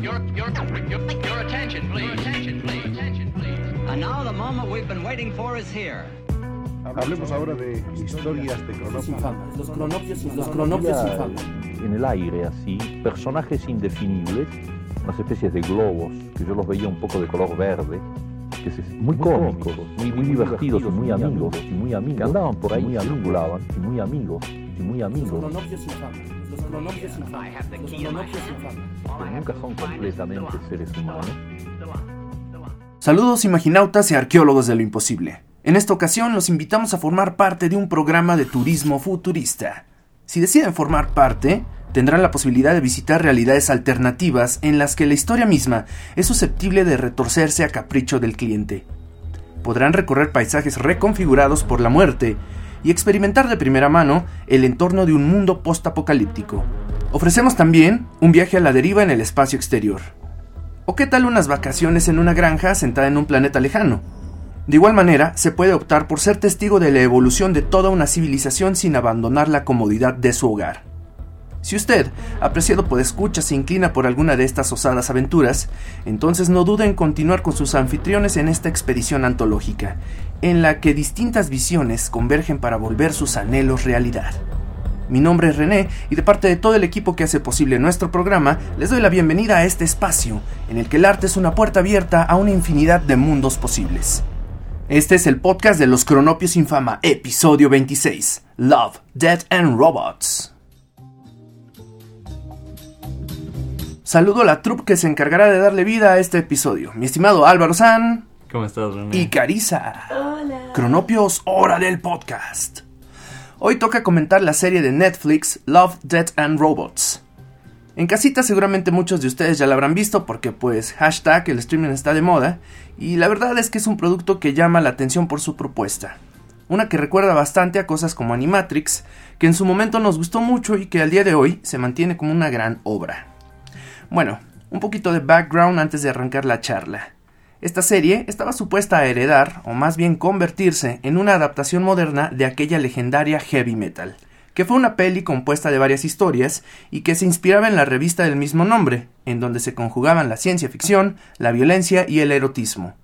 Your, your, your, your attention, please. Attention, please. Attention, please. And now the moment we've been waiting for is here. Hablemos ahora de historias de cronopios. Los cronopios, los cronopios infames. en el aire así, personajes indefinibles, unas especies de globos, que yo los veía un poco de color verde, que se, muy cómicos, muy, muy divertidos y muy amigos, y muy amigos, que andaban por ahí, y muy amigos, y muy Los amigos, cronopios infames. Los cronopios infames. Los cronopios infames. pero nunca son completamente seres humanos. Saludos imaginautas y arqueólogos de lo imposible. En esta ocasión los invitamos a formar parte de un programa de turismo futurista. Si deciden formar parte, tendrán la posibilidad de visitar realidades alternativas en las que la historia misma es susceptible de retorcerse a capricho del cliente. Podrán recorrer paisajes reconfigurados por la muerte y experimentar de primera mano el entorno de un mundo postapocalíptico. Ofrecemos también un viaje a la deriva en el espacio exterior. ¿O qué tal unas vacaciones en una granja sentada en un planeta lejano? De igual manera, se puede optar por ser testigo de la evolución de toda una civilización sin abandonar la comodidad de su hogar. Si usted, apreciado por escucha, se inclina por alguna de estas osadas aventuras, entonces no dude en continuar con sus anfitriones en esta expedición antológica, en la que distintas visiones convergen para volver sus anhelos realidad. Mi nombre es René y de parte de todo el equipo que hace posible nuestro programa, les doy la bienvenida a este espacio, en el que el arte es una puerta abierta a una infinidad de mundos posibles. Este es el podcast de los Cronopios Infama, episodio 26, Love, Death and Robots. Saludo a la troupe que se encargará de darle vida a este episodio. Mi estimado Álvaro San ¿Cómo estás, René? y Carisa. Cronopios, hora del podcast. Hoy toca comentar la serie de Netflix Love, Death and Robots. En casita seguramente muchos de ustedes ya la habrán visto porque pues hashtag el streaming está de moda y la verdad es que es un producto que llama la atención por su propuesta. Una que recuerda bastante a cosas como Animatrix, que en su momento nos gustó mucho y que al día de hoy se mantiene como una gran obra. Bueno, un poquito de background antes de arrancar la charla. Esta serie estaba supuesta a heredar, o más bien convertirse, en una adaptación moderna de aquella legendaria heavy metal, que fue una peli compuesta de varias historias y que se inspiraba en la revista del mismo nombre, en donde se conjugaban la ciencia ficción, la violencia y el erotismo.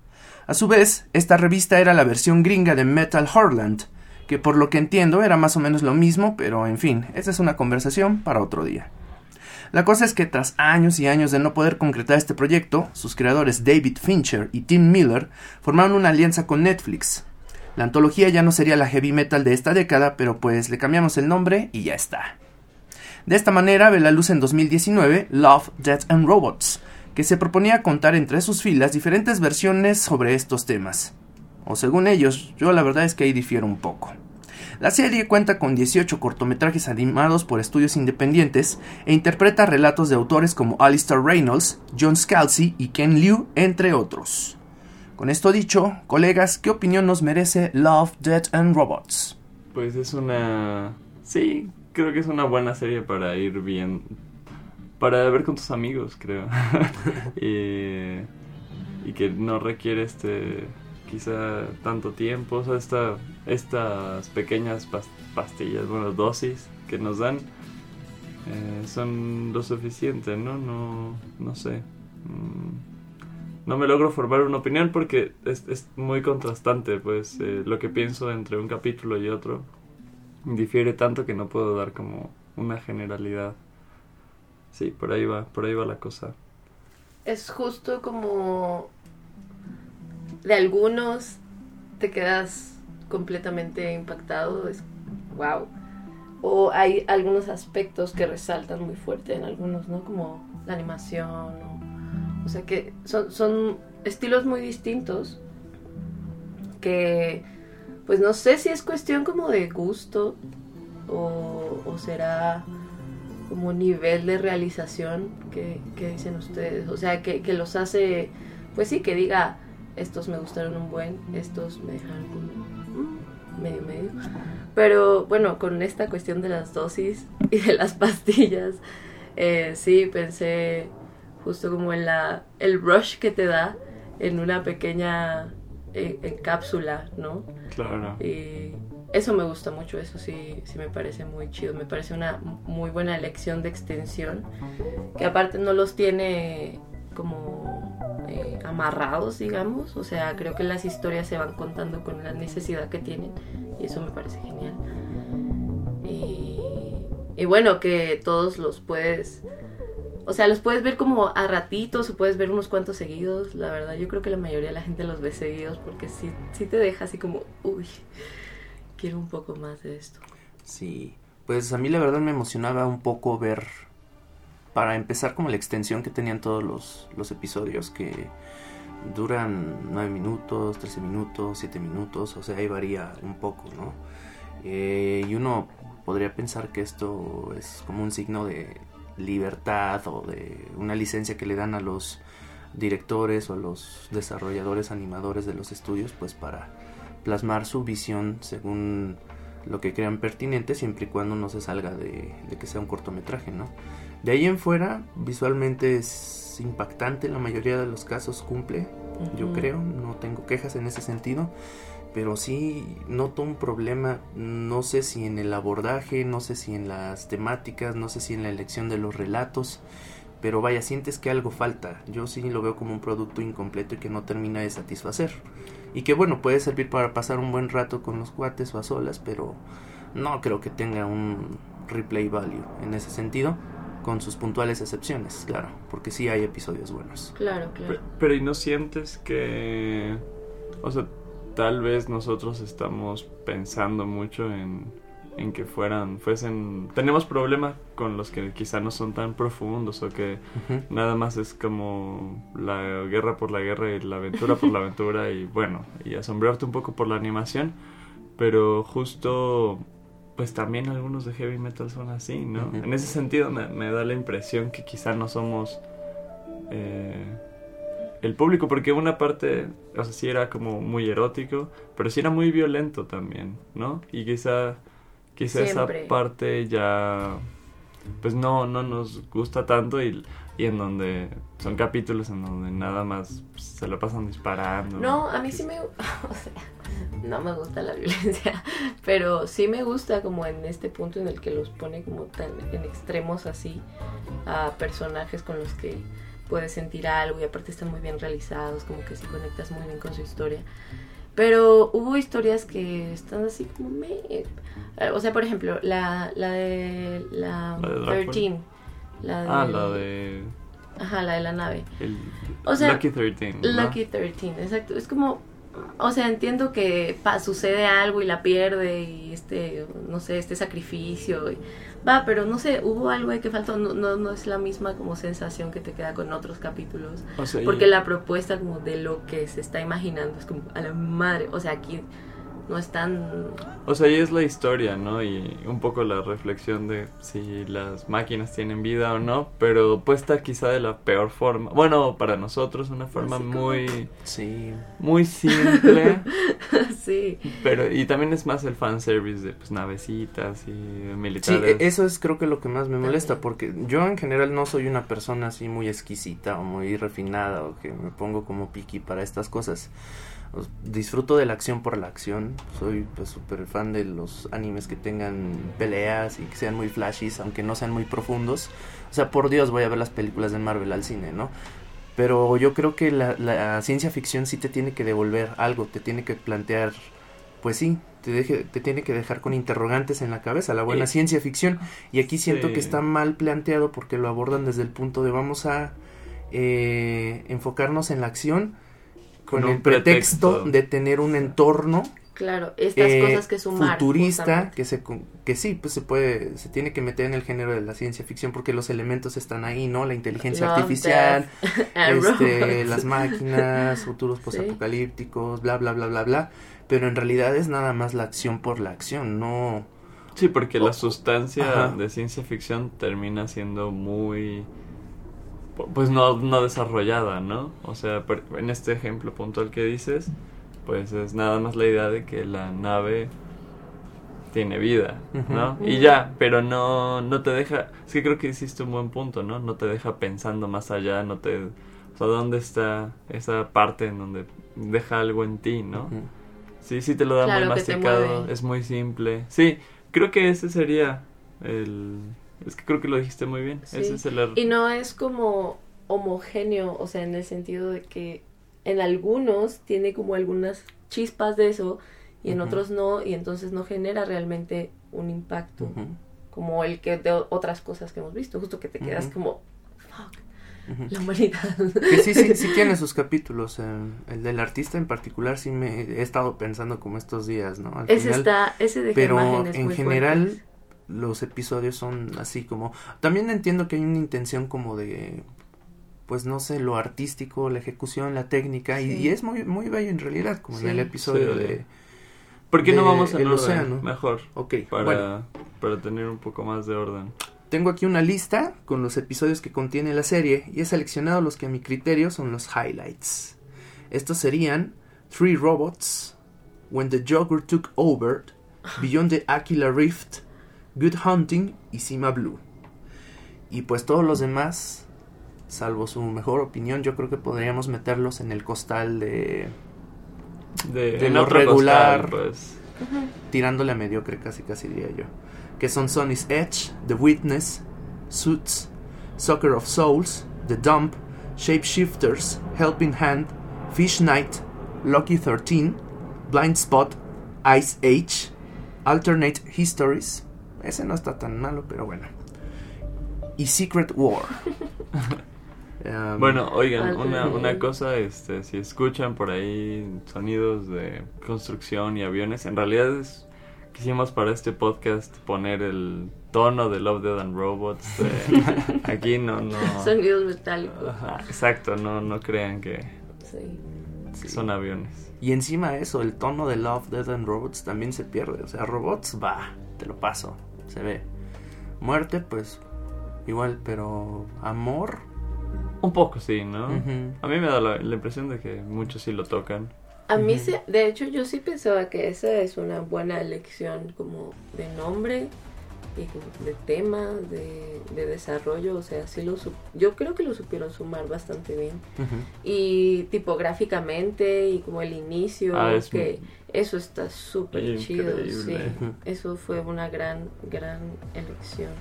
A su vez, esta revista era la versión gringa de Metal Horland, que por lo que entiendo era más o menos lo mismo, pero en fin, esa es una conversación para otro día. La cosa es que tras años y años de no poder concretar este proyecto, sus creadores David Fincher y Tim Miller formaron una alianza con Netflix. La antología ya no sería la heavy metal de esta década, pero pues le cambiamos el nombre y ya está. De esta manera ve la luz en 2019 Love, Death and Robots, que se proponía contar entre sus filas diferentes versiones sobre estos temas. O según ellos, yo la verdad es que ahí difiero un poco. La serie cuenta con 18 cortometrajes animados por estudios independientes e interpreta relatos de autores como Alistair Reynolds, John Scalzi y Ken Liu, entre otros. Con esto dicho, colegas, ¿qué opinión nos merece Love, Death and Robots? Pues es una... Sí, creo que es una buena serie para ir bien... Para ver con tus amigos, creo. y, y que no requiere este... Quizá tanto tiempo, o sea, esta, estas pequeñas pas- pastillas, bueno, dosis que nos dan eh, son lo suficiente, ¿no? No, no sé. Mm, no me logro formar una opinión porque es, es muy contrastante, pues eh, lo que pienso entre un capítulo y otro difiere tanto que no puedo dar como una generalidad. Sí, por ahí va, por ahí va la cosa. es justo como de algunos te quedas completamente impactado, es wow. O hay algunos aspectos que resaltan muy fuerte en algunos, ¿no? Como la animación, o, sea que son, son estilos muy distintos que pues no sé si es cuestión como de gusto o, o será como nivel de realización que, que dicen ustedes. O sea, que, que los hace, pues sí, que diga, estos me gustaron un buen, estos me dejaron como mm, medio medio. Pero bueno, con esta cuestión de las dosis y de las pastillas, eh, sí pensé justo como en la el rush que te da en una pequeña eh, en cápsula, ¿no? Claro. Y eso me gusta mucho, eso sí, sí me parece muy chido, me parece una muy buena elección de extensión, que aparte no los tiene como eh, amarrados, digamos. O sea, creo que las historias se van contando con la necesidad que tienen y eso me parece genial. Y, bueno, que todos los puedes... O sea, los puedes ver como a ratitos o puedes ver unos cuantos seguidos. La verdad, yo creo que la mayoría de la gente los ve seguidos porque sí, sí te deja así como, uy, quiero un poco más de esto. Sí, pues a mí la verdad me emocionaba un poco ver, para empezar como la extensión que tenían todos los, episodios, que duran 9 minutos, 13 minutos, 7 minutos, o sea, ahí varía un poco, ¿no? Eh, y uno podría pensar que esto es como un signo de libertad o de una licencia que le dan a los directores o a los desarrolladores animadores de los estudios pues para plasmar su visión según lo que crean pertinente siempre y cuando no se salga de, que sea un cortometraje, ¿no? De ahí en fuera, visualmente es impactante, la mayoría de los casos cumple, uh -huh. yo creo, no tengo quejas en ese sentido, pero sí noto un problema, no sé si en el abordaje, no sé si en las temáticas, no sé si en la elección de los relatos, pero vaya, sientes que algo falta, yo sí lo veo como un producto incompleto y que no termina de satisfacer. Y que bueno, puede servir para pasar un buen rato con los cuates o a solas, pero no creo que tenga un replay value en ese sentido, con sus puntuales excepciones, claro, porque sí hay episodios buenos. Claro, claro. Pero, pero ¿y no sientes que, o sea, tal vez nosotros estamos pensando mucho en, en que fueran, fuesen, tenemos problemas con los que quizá no son tan profundos o que uh -huh. nada más es como la guerra por la guerra y la aventura por la aventura y bueno, y asombrarte un poco por la animación, pero justo pues también algunos de heavy metal son así, ¿no? Uh -huh. En ese sentido me, me, da la impresión que quizá no somos eh, el público, porque una parte, o sea, sí era como muy erótico, pero sí era muy violento también, ¿no? Y quizá quizá Siempre. esa parte ya pues no no nos gusta tanto y, y, en donde son capítulos en donde nada más se lo pasan disparando no a mí sí me o sea no me gusta la violencia pero sí me gusta como en este punto en el que los pone como tan en extremos así a personajes con los que puedes sentir algo y aparte están muy bien realizados como que sí conectas muy bien con su historia pero hubo historias que están así como me... O sea, por ejemplo, la, la de la, ¿La de 13. La de, ah, la de... Ajá, la de la nave. El o sea, Lucky 13. ¿no? Lucky 13, exacto. Es como... O sea, entiendo que pa, sucede algo y la pierde y este, no sé, este sacrificio. Y, va, pero no sé, hubo algo de que faltó, no, no, no, es la misma como sensación que te queda con otros capítulos. O sea, porque y... la propuesta como de lo que se está imaginando es como a la madre, o sea, aquí no es tan... O sea, ahí es la historia, ¿no? Y un poco la reflexión de si las máquinas tienen vida o no, pero puesta quizá de la peor forma. Bueno, para nosotros una forma muy... Sí. Muy simple. sí. Pero, y también es más el fanservice de pues navecitas y militares. Sí, eso es creo que lo que más me molesta, porque yo en general no soy una persona así muy exquisita o muy refinada o que me pongo como piqui para estas cosas disfruto de la acción por la acción. Soy pues súper fan de los animes que tengan peleas y que sean muy flashies, aunque no sean muy profundos. O sea, por Dios voy a ver las películas de Marvel al cine, ¿no? Pero yo creo que la, la ciencia ficción sí te tiene que devolver algo, te tiene que plantear, pues sí, te, deje, te tiene que dejar con interrogantes en la cabeza, la buena Sí. ciencia ficción. Y aquí siento que está mal planteado porque lo abordan desde el punto de vamos a eh, enfocarnos en la acción con, el pretexto, pretexto. de tener un entorno Claro, estas eh, cosas que sumar. futurista justamente. que se que sí pues se puede se tiene que meter en el género de la ciencia ficción porque los elementos están ahí no la inteligencia Love, artificial este, las máquinas futuros Sí. posapocalípticos bla bla bla bla bla pero en realidad es nada más la acción por la acción no Sí, porque Oh, la sustancia ajá. de ciencia ficción termina siendo muy pues no, no desarrollada, ¿no? O sea, en este ejemplo puntual que dices, pues es nada más la idea de que la nave tiene vida, ¿no? Y ya, pero no, no te deja, es que creo que hiciste un buen punto, ¿no? No te deja pensando más allá, no te, o sea, ¿dónde está esa parte en donde deja algo en ti, ¿no? Sí, sí te lo da Claro, muy masticado, es muy simple. Sí, creo que ese sería el... Es que creo que lo dijiste muy bien. Sí. Ese es el... Y no es como homogéneo, o sea, en el sentido de que en algunos tiene como algunas chispas de eso y en otros no, y entonces no genera realmente un impacto como el que de otras cosas que hemos visto, justo que te quedas como, fuck, la humanidad. Que sí, sí, sí tiene sus capítulos. eh, el del artista en particular sí me he estado pensando como estos días, ¿no? Al ese final, está, ese de pero en general fuertes. Los episodios son así como... También entiendo que hay una intención como de... Pues no sé, lo artístico, la ejecución, la técnica, y, Sí. y es muy, muy bello en realidad, como en el episodio Sí. de... ¿Por qué no vamos orden? océano. Mejor. Ok, Para, bueno, para tener un poco más de orden. tengo aquí una lista con los episodios que contiene la serie y he seleccionado los que a mi criterio son los highlights. Estos serían Three Robots, When the Joker Took Over, Beyond the Aquila Rift, Good Hunting y Cima Blue. Y pues todos los demás, salvo su mejor opinión, yo creo que podríamos meterlos en el costal de De, lo regular. costal, pues. tirándole a mediocre casi casi diría yo. Que son Sonny's Edge, The Witness, Suits, Soccer of Souls, The Dump, Shapeshifters, Helping Hand, Fish Night, Lucky 13, Blind Spot, Ice Age, Alternate Histories. Ese no está tan malo, pero bueno. Y Secret War. Um, Bueno, oigan, una, una cosa, este, si escuchan por ahí sonidos de construcción y aviones, en realidad es- quisimos para este podcast poner el tono de Love, Dead and Robots. de- aquí no, no. Sonidos metálicos. Ajá, exacto, no, no crean que, Sí. que son aviones. Y encima de eso, el tono de Love, Death and Robots también se pierde. O sea, robots, va, te lo paso, se ve. Muerte, pues igual, pero amor. Un poco sí, ¿no? A mí me da la, la impresión de que muchos sí lo tocan. A mí, Ujú. se, de hecho, yo sí pensaba que esa es una buena elección como de nombre de tema, de, de desarrollo. O sea, sí lo yo creo que lo supieron sumar bastante bien. Ujú. Y tipográficamente y como el inicio, Ah, es que eso está súper chido. Sí. Eso fue una gran, gran elección.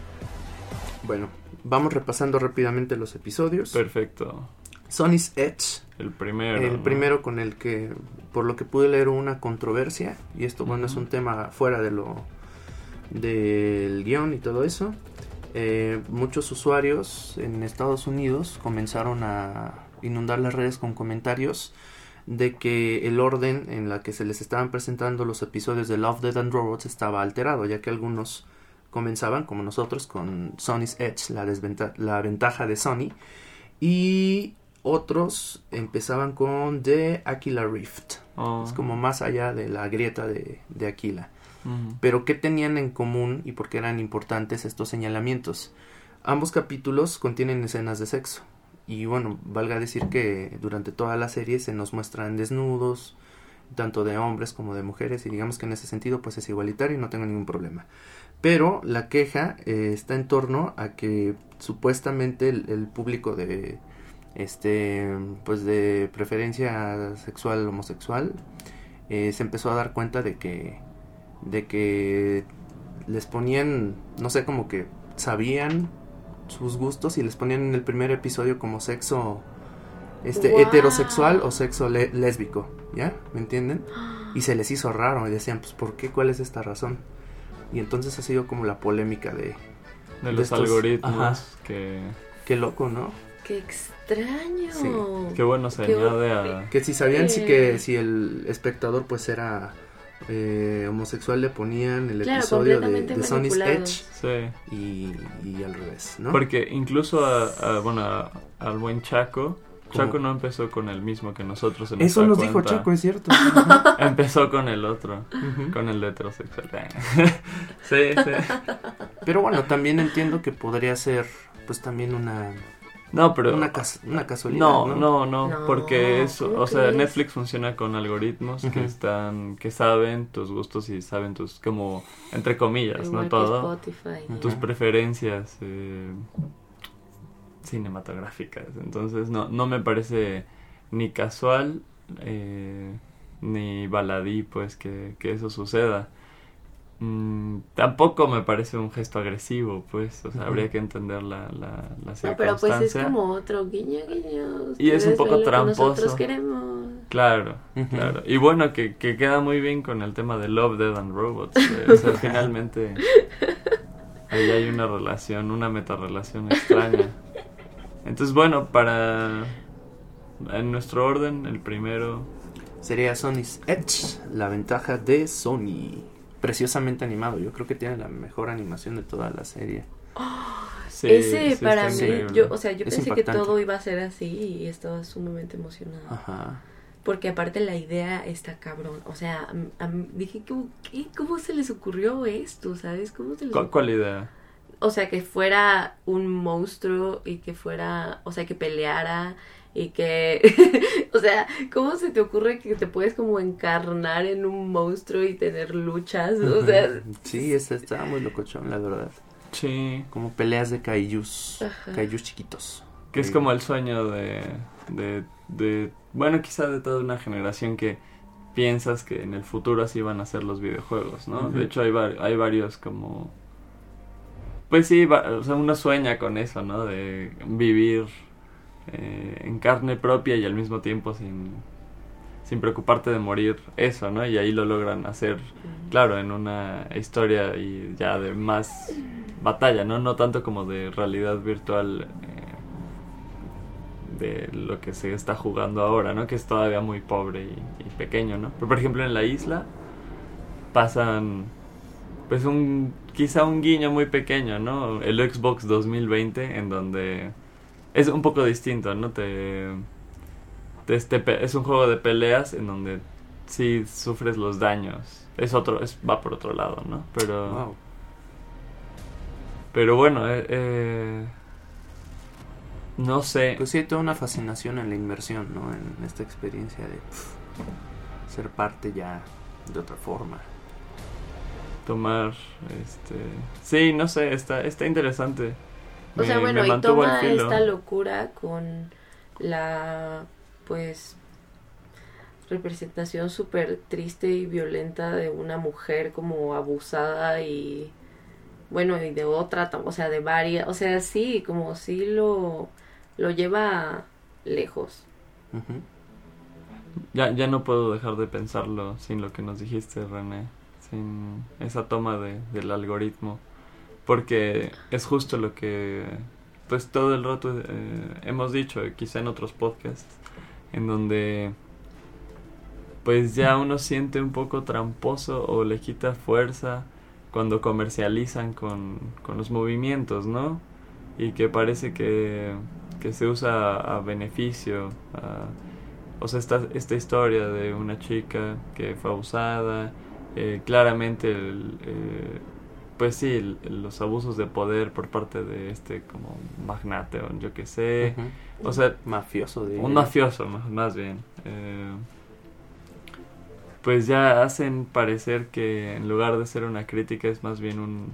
Bueno, vamos repasando rápidamente los episodios. Perfecto. Sonny's Edge, El primero. el ¿no? primero con el que, por lo que pude leer, hubo una controversia. Y esto, bueno, es un tema fuera de lo del guion y todo eso. Eh, muchos usuarios en Estados Unidos comenzaron a inundar las redes con comentarios de que el orden en la que se les estaban presentando los episodios de Love, Dead and Robots estaba alterado, ya que algunos comenzaban, como nosotros, con Sony's Edge, la, desventa- la ventaja de Sony, y otros empezaban con The Aquila Rift. Oh. Es como más allá de la grieta de, de Aquila. Pero ¿qué tenían en común y por qué eran importantes estos señalamientos? Ambos capítulos contienen escenas de sexo. Y bueno, valga decir que durante toda la serie se nos muestran desnudos, tanto de hombres como de mujeres, y digamos que en ese sentido pues es igualitario y no tengo ningún problema. Pero la queja eh, está en torno a que supuestamente el, el público de este pues de preferencia sexual homosexual eh, se empezó a dar cuenta de que de que les ponían no sé como que sabían sus gustos y les ponían en el primer episodio como sexo este Wow. heterosexual o sexo le- lésbico ya me entienden y se les hizo raro y decían pues por qué cuál es esta razón y entonces ha sido como la polémica de De de los estos- algoritmos ajá. que, qué loco no ¡Qué extraño! Sí. que bueno se Qué añade a... que si sabían si que si el espectador pues era eh, homosexual le ponían el Claro, episodio de, completamente de Sonny's manipulados. Edge Sí. y, y al revés no Porque incluso a, a- bueno, a- al buen Chaco, ¿Cómo? Chaco no empezó con el mismo que nosotros en eso nos dijo. Chaco es cierto. Empezó con el otro, con el heterosexual. sí, sí. pero bueno también entiendo que podría ser pues también una No, pero... una, cas- una casualidad No, no, no, no, No, porque eso, ¿cómo o sea? Netflix funciona con algoritmos que están, que saben tus gustos y saben tus, como, entre comillas, Igual no todo, Spotify. tus preferencias eh, cinematográficas. Entonces, no, no me parece ni casual eh, ni baladí, pues, que, que eso suceda. Mm, tampoco me parece un gesto agresivo, pues, o sea, habría que entender la, la, la No, pero pues es circunstancia. como otro guiño, guiño. Y es un poco que tramposo. Nosotros queremos. Claro, claro. Y bueno, que, que queda muy bien con el tema de Love, Dead and Robots. eh, o sea, finalmente ahí hay una relación, una metarrelación extraña. Entonces, bueno, para... En nuestro orden, el primero... Sería Sony's Edge, la ventaja de Sony. Preciosamente animado, yo creo que tiene la mejor animación de toda la serie. Sí, Ese sí para mí, increíble. yo, o sea, yo Es pensé que todo iba a ser así y estaba sumamente emocionada. Ajá. Porque aparte la idea está cabrón. O sea, a- a mí- dije, ¿cómo, qué? ¿cómo se les ocurrió esto? ¿Sabes? ¿Cómo se les ¿Cuál, cuál idea? O sea, que fuera un monstruo y que fuera, o sea, que peleara y que, o sea, ¿cómo se te ocurre que te puedes como encarnar en un monstruo y tener luchas? O sea, Sí, esta estaba muy locochón, la verdad. Sí, Como peleas de kaijus, Ajá. kaijus chiquitos. que es como el sueño de, de, de... Bueno, quizá de toda una generación que piensas que en el futuro así van a ser los videojuegos, ¿no? De hecho, hay, hay varios como... Pues sí, va- o sea, uno sueña con eso, ¿no? De vivir eh, en carne propia y al mismo tiempo sin, sin preocuparte de morir eso, ¿no? Y ahí lo logran hacer, claro, en una historia y ya de más batalla, ¿no? No tanto como de realidad virtual eh, de lo que se está jugando ahora, ¿no? Que es todavía muy pobre y, y pequeño, ¿no? Pero por ejemplo en la isla pasan pues un quizá un guiño muy pequeño, ¿no? El Xbox 2020 en donde es un poco distinto, ¿no? Te, te- este es un juego de peleas en donde sí sufres los daños. Es otro es va por otro lado, ¿no? Pero Wow. pero bueno, eh, eh, no sé. Pues sí, hay toda una fascinación en la inmersión, ¿no? En esta experiencia de pf, ser parte ya de otra forma. tomar este sí no sé está está interesante o sea, bueno, y toma esta locura con la, pues, representación súper triste y violenta de una mujer como abusada y, bueno, y de otra, o sea, de varias, o sea, sí, como sí lo, lo lleva lejos. Ujú. ya ya no puedo dejar de pensarlo sin lo que nos dijiste René sin esa toma de, del algoritmo porque es justo lo que pues todo el rato eh, hemos dicho quizá en otros podcasts en donde pues ya uno siente un poco tramposo o le quita fuerza cuando comercializan con, con los movimientos, ¿no? Y que parece que, que se usa a, beneficio. o sea, esta, esta historia de una chica que fue abusada, eh, claramente, el, eh, pues sí, los abusos de poder por parte de este como magnate o yo qué sé. Ujú. O sea, Mafioso de un mafioso, más, más bien. Eh, pues ya hacen parecer que en lugar de ser una crítica es más bien un,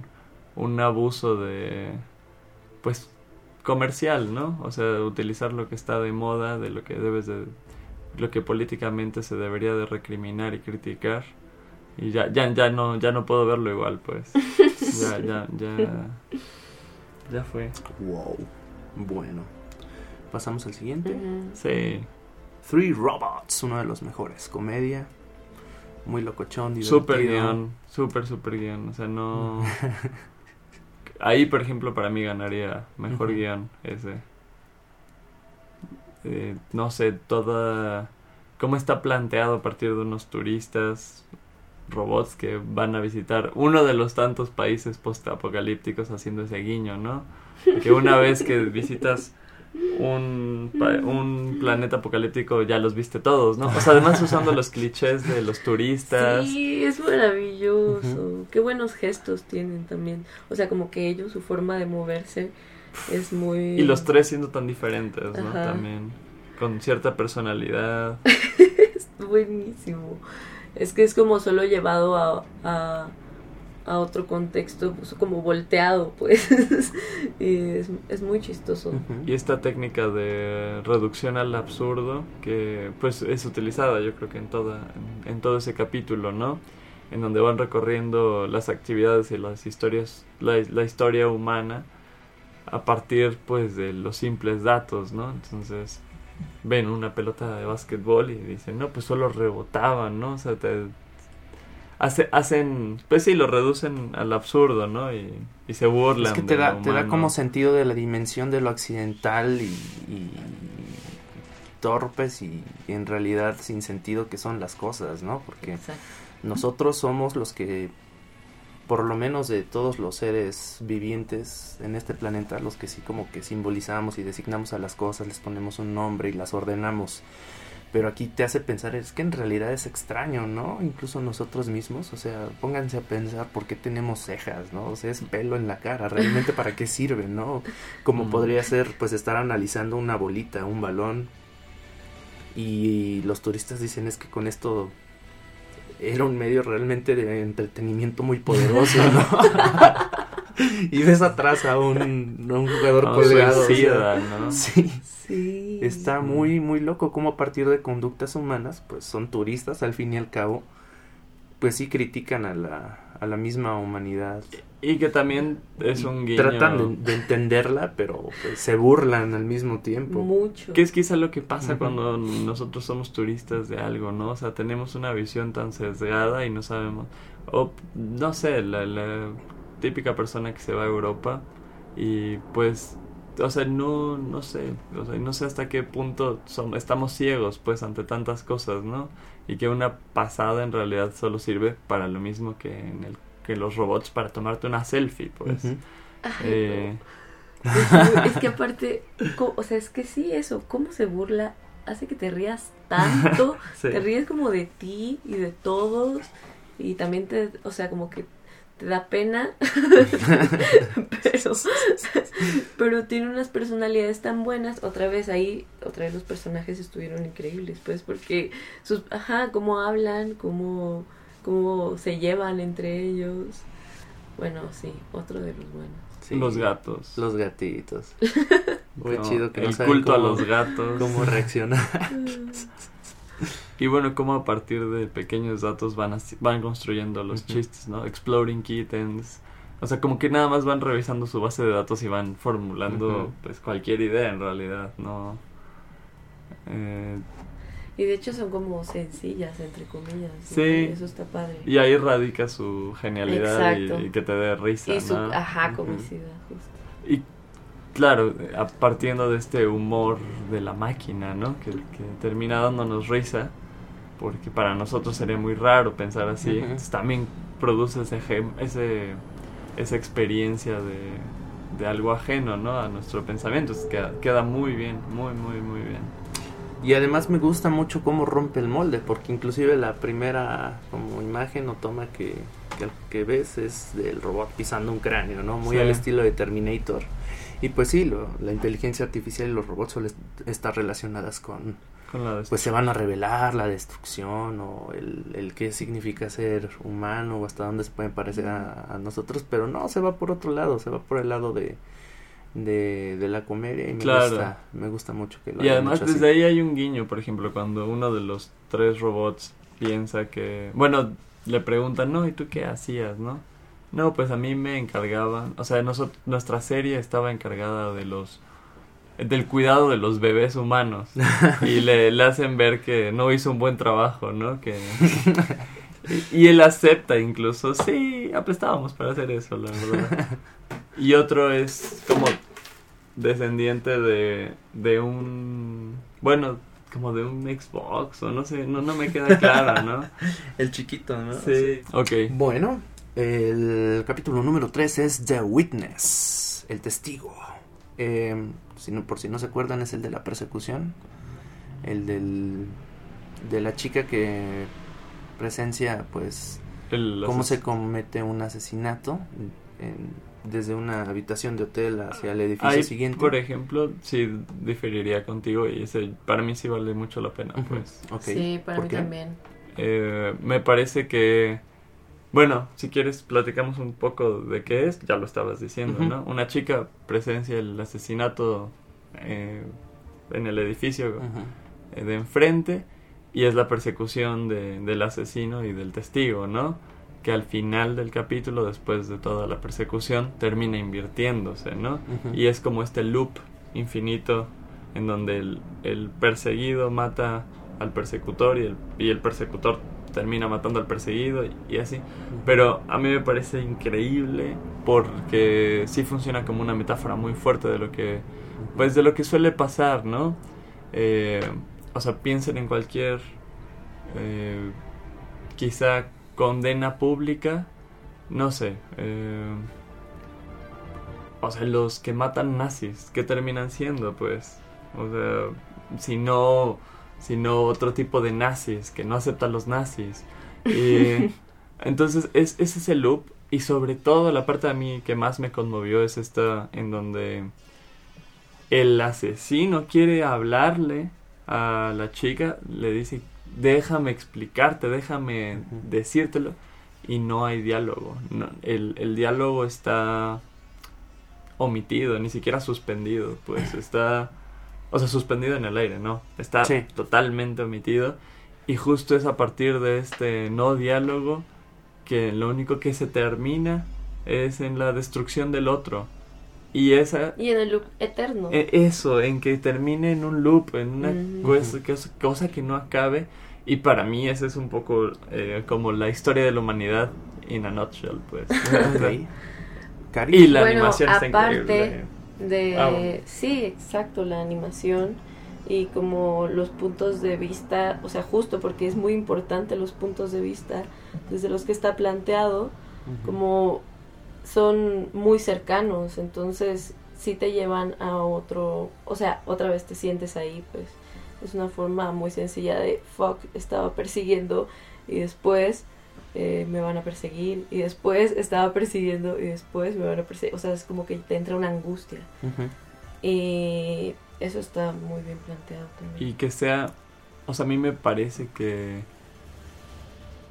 un abuso de, pues, comercial, ¿no? O sea, utilizar lo que está de moda, de lo que debes de, lo que políticamente se debería de recriminar y criticar. Y ya, ya, ya no, ya no puedo verlo igual, pues. Ya, ya, ya, ya fue. Wow. Bueno. Pasamos al siguiente. Sí. Three Robots, uno de los mejores. Comedia. Muy locochón, divertido. Super guion, super, super guion. O sea, no. Ahí, por ejemplo, para mí ganaría mejor guion ese. Eh, no sé, toda. cómo está planteado a partir de unos turistas, robots que van a visitar uno de los tantos países postapocalípticos haciendo ese guiño, ¿no? Que una vez que visitas un, planeta apocalíptico ya los viste todos, ¿no? O sea, además usando los clichés de los turistas. Sí, es maravilloso. Qué buenos gestos tienen también. O sea, como que ellos, su forma de moverse es muy... Y los tres siendo tan diferentes, ¿no? Ajá. También. Con cierta personalidad. Es buenísimo. Es que es como solo llevado a, a, otro contexto, pues, como volteado, pues. y es, es muy chistoso. Y esta técnica de reducción al absurdo que pues es utilizada yo creo que en toda en, en todo ese capítulo, ¿no? en donde van recorriendo las actividades y las historias, la, la historia humana a partir pues de los simples datos, ¿no? Entonces ven una pelota de básquetbol y dicen, no, pues solo rebotaban, ¿no? O sea, te hace, hacen, pues sí, lo reducen al absurdo, ¿no? Y, y se burlan. Es que te de da, lo te da como sentido de la dimensión de lo accidental y, y torpes y, y en realidad sin sentido que son las cosas, ¿no? Porque Exacto. nosotros somos los que, por lo menos de todos los seres vivientes en este planeta, los que sí como que simbolizamos y designamos a las cosas, les ponemos un nombre y las ordenamos. Pero aquí te hace pensar, es que en realidad es extraño, ¿no? Incluso nosotros mismos, o sea, pónganse a pensar por qué tenemos cejas, ¿no? O sea, es pelo en la cara, realmente para qué sirve, ¿no? Como Mm. podría ser, pues, estar analizando una bolita, un balón, y los turistas dicen es que con esto era un medio realmente de entretenimiento muy poderoso, ¿no? y ves atrás a un, a un jugador No, colgado. o sea, suicida, ¿no? sí, Sí. está muy, muy loco como a partir de conductas humanas, pues son turistas al fin y al cabo, pues sí critican a la, a la misma humanidad. Y que también es un guiño. Tratan de, de entenderla, pero pues, se burlan al mismo tiempo. Mucho. Que es quizá lo que pasa cuando nosotros somos turistas de algo, ¿no? O sea, tenemos una visión tan sesgada y no sabemos. O, no sé, la, la típica persona que se va a Europa y pues, o sea, no, no sé, o sea, no sé hasta qué punto somos, estamos ciegos, pues, ante tantas cosas, ¿no? Y que una pasada en realidad solo sirve para lo mismo que en el que los robots para tomarte una selfie, pues. Ay, Eh, no. Es, que aparte, o sea, es que sí, eso, cómo se burla, hace que te rías tanto, sí. te ríes como de ti y de todos, y también te, o sea, como que te da pena, pero, pero tiene unas personalidades tan buenas, otra vez ahí, otra vez los personajes estuvieron increíbles, pues, porque sus, ajá, cómo hablan, cómo, cómo se llevan entre ellos, bueno, sí, otro de los buenos. Sí. Los gatos. Los gatitos. Muy No, chido que no el saben culto cómo- a los gatos. Cómo reaccionar. Y bueno, como a partir de pequeños datos van, así- van construyendo los chistes, ¿no? Exploding Kittens. O sea, como que nada más van revisando su base de datos y van formulando pues cualquier idea en realidad, ¿no? Eh, Y de hecho son como sencillas, entre comillas. Sí. Eso está padre. y ahí radica su genialidad y, que te dé risa, Y su, ¿no? ajá, comicidad, justo. Y claro, a- partiendo de este humor de la máquina, ¿no? Que, que termina dándonos risa, porque para nosotros sería muy raro pensar así. Entonces también produce ese, ese esa experiencia de, de algo ajeno, ¿no? A nuestro pensamiento. Entonces queda, queda muy bien, muy, muy, muy bien. Y además me gusta mucho cómo rompe el molde, porque inclusive la primera como imagen o toma que, que, que ves es del robot pisando un cráneo, ¿no? Muy Sí. al estilo de Terminator. Y pues sí, lo- la inteligencia artificial y los robots suelen estar relacionadas con, Con la pues se van a revelar la destrucción o el, el qué significa ser humano o hasta dónde se pueden parecer a, a nosotros, pero no, se va por otro lado, se va por el lado de, de, de la comedia y me Claro. gusta, me gusta mucho que lo Y además hecho así. desde ahí hay un guiño, por ejemplo, cuando uno de los tres robots piensa que, bueno, le preguntan, no, ¿y tú qué hacías, no? No, pues a mí me encargaban, o sea, nosotros, nuestra serie estaba encargada de los, del cuidado de los bebés humanos y le, le hacen ver que no hizo un buen trabajo, ¿no? Que y, y él acepta incluso, sí, aprestábamos para hacer eso, la verdad. Y otro es como descendiente de, de un, bueno, como de un Xbox o no sé, no, no me queda claro, ¿no? El chiquito, ¿no? Sí. Ok. Bueno, el capítulo número 3 es The Witness, el testigo. Eh, si no- por si no se acuerdan, es el de la persecución. El del, de la chica que presencia, pues, El cómo se comete un asesinato en- desde una habitación de hotel hacia el edificio Ahí, siguiente. por ejemplo, sí diferiría contigo y ese para mí sí vale mucho la pena, pues. Sí, para ¿Por mí qué? también. Eh, me parece que, bueno, si quieres platicamos un poco de qué es, ya lo estabas diciendo. ¿no? Una chica presencia el asesinato eh, en el edificio eh, de enfrente y es la persecución de- del asesino y del testigo, ¿no? Que al final del capítulo, después de toda la persecución, termina invirtiéndose, ¿no? Y es como este loop infinito en donde el, el perseguido mata al persecutor y el, y el persecutor termina matando al perseguido y, y así. Pero a mí me parece increíble porque sí funciona como una metáfora muy fuerte de lo que, pues de lo que suele pasar, ¿no? Eh, o sea, piensen en cualquier, eh, quizá condena pública, no sé. eh, o sea, los que matan nazis, ¿qué terminan siendo, pues? O sea, si no, si no otro tipo de nazis, que no aceptan los nazis. Y, entonces, es, es ese loop. Y sobre todo, la parte a mí que más me conmovió es esta en donde el asesino quiere hablarle a la chica, le dice, déjame explicarte, déjame decírtelo. Y no hay diálogo. No, el, el diálogo está omitido, ni siquiera suspendido, pues está, o sea, suspendido en el aire, ¿no? Está Sí. totalmente omitido y justo es a partir de este no diálogo que lo único que se termina es en la destrucción del otro. Y esa Y en el loop eterno. e- eso, en que termine en un loop, en una Ujú. cosa, cosa- cosa que no acabe. Y para mí esa es un poco eh, como la historia de la humanidad in a nutshell, pues. Ok. Cari. y la bueno, animación está aparte increíble. de Ah, bueno. sí, exacto, la animación y como los puntos de vista, o sea, justo porque es muy importante los puntos de vista desde los que está planteado, Ujú. como son muy cercanos, entonces sí te llevan a otro, o sea, otra vez te sientes ahí, pues es una forma muy sencilla de fuck, estaba persiguiendo y después eh, me van a perseguir y después estaba persiguiendo y después me van a perseguir, o sea, es como que te entra una angustia y eso está muy bien planteado también. Y que sea, o sea, a mí me parece que,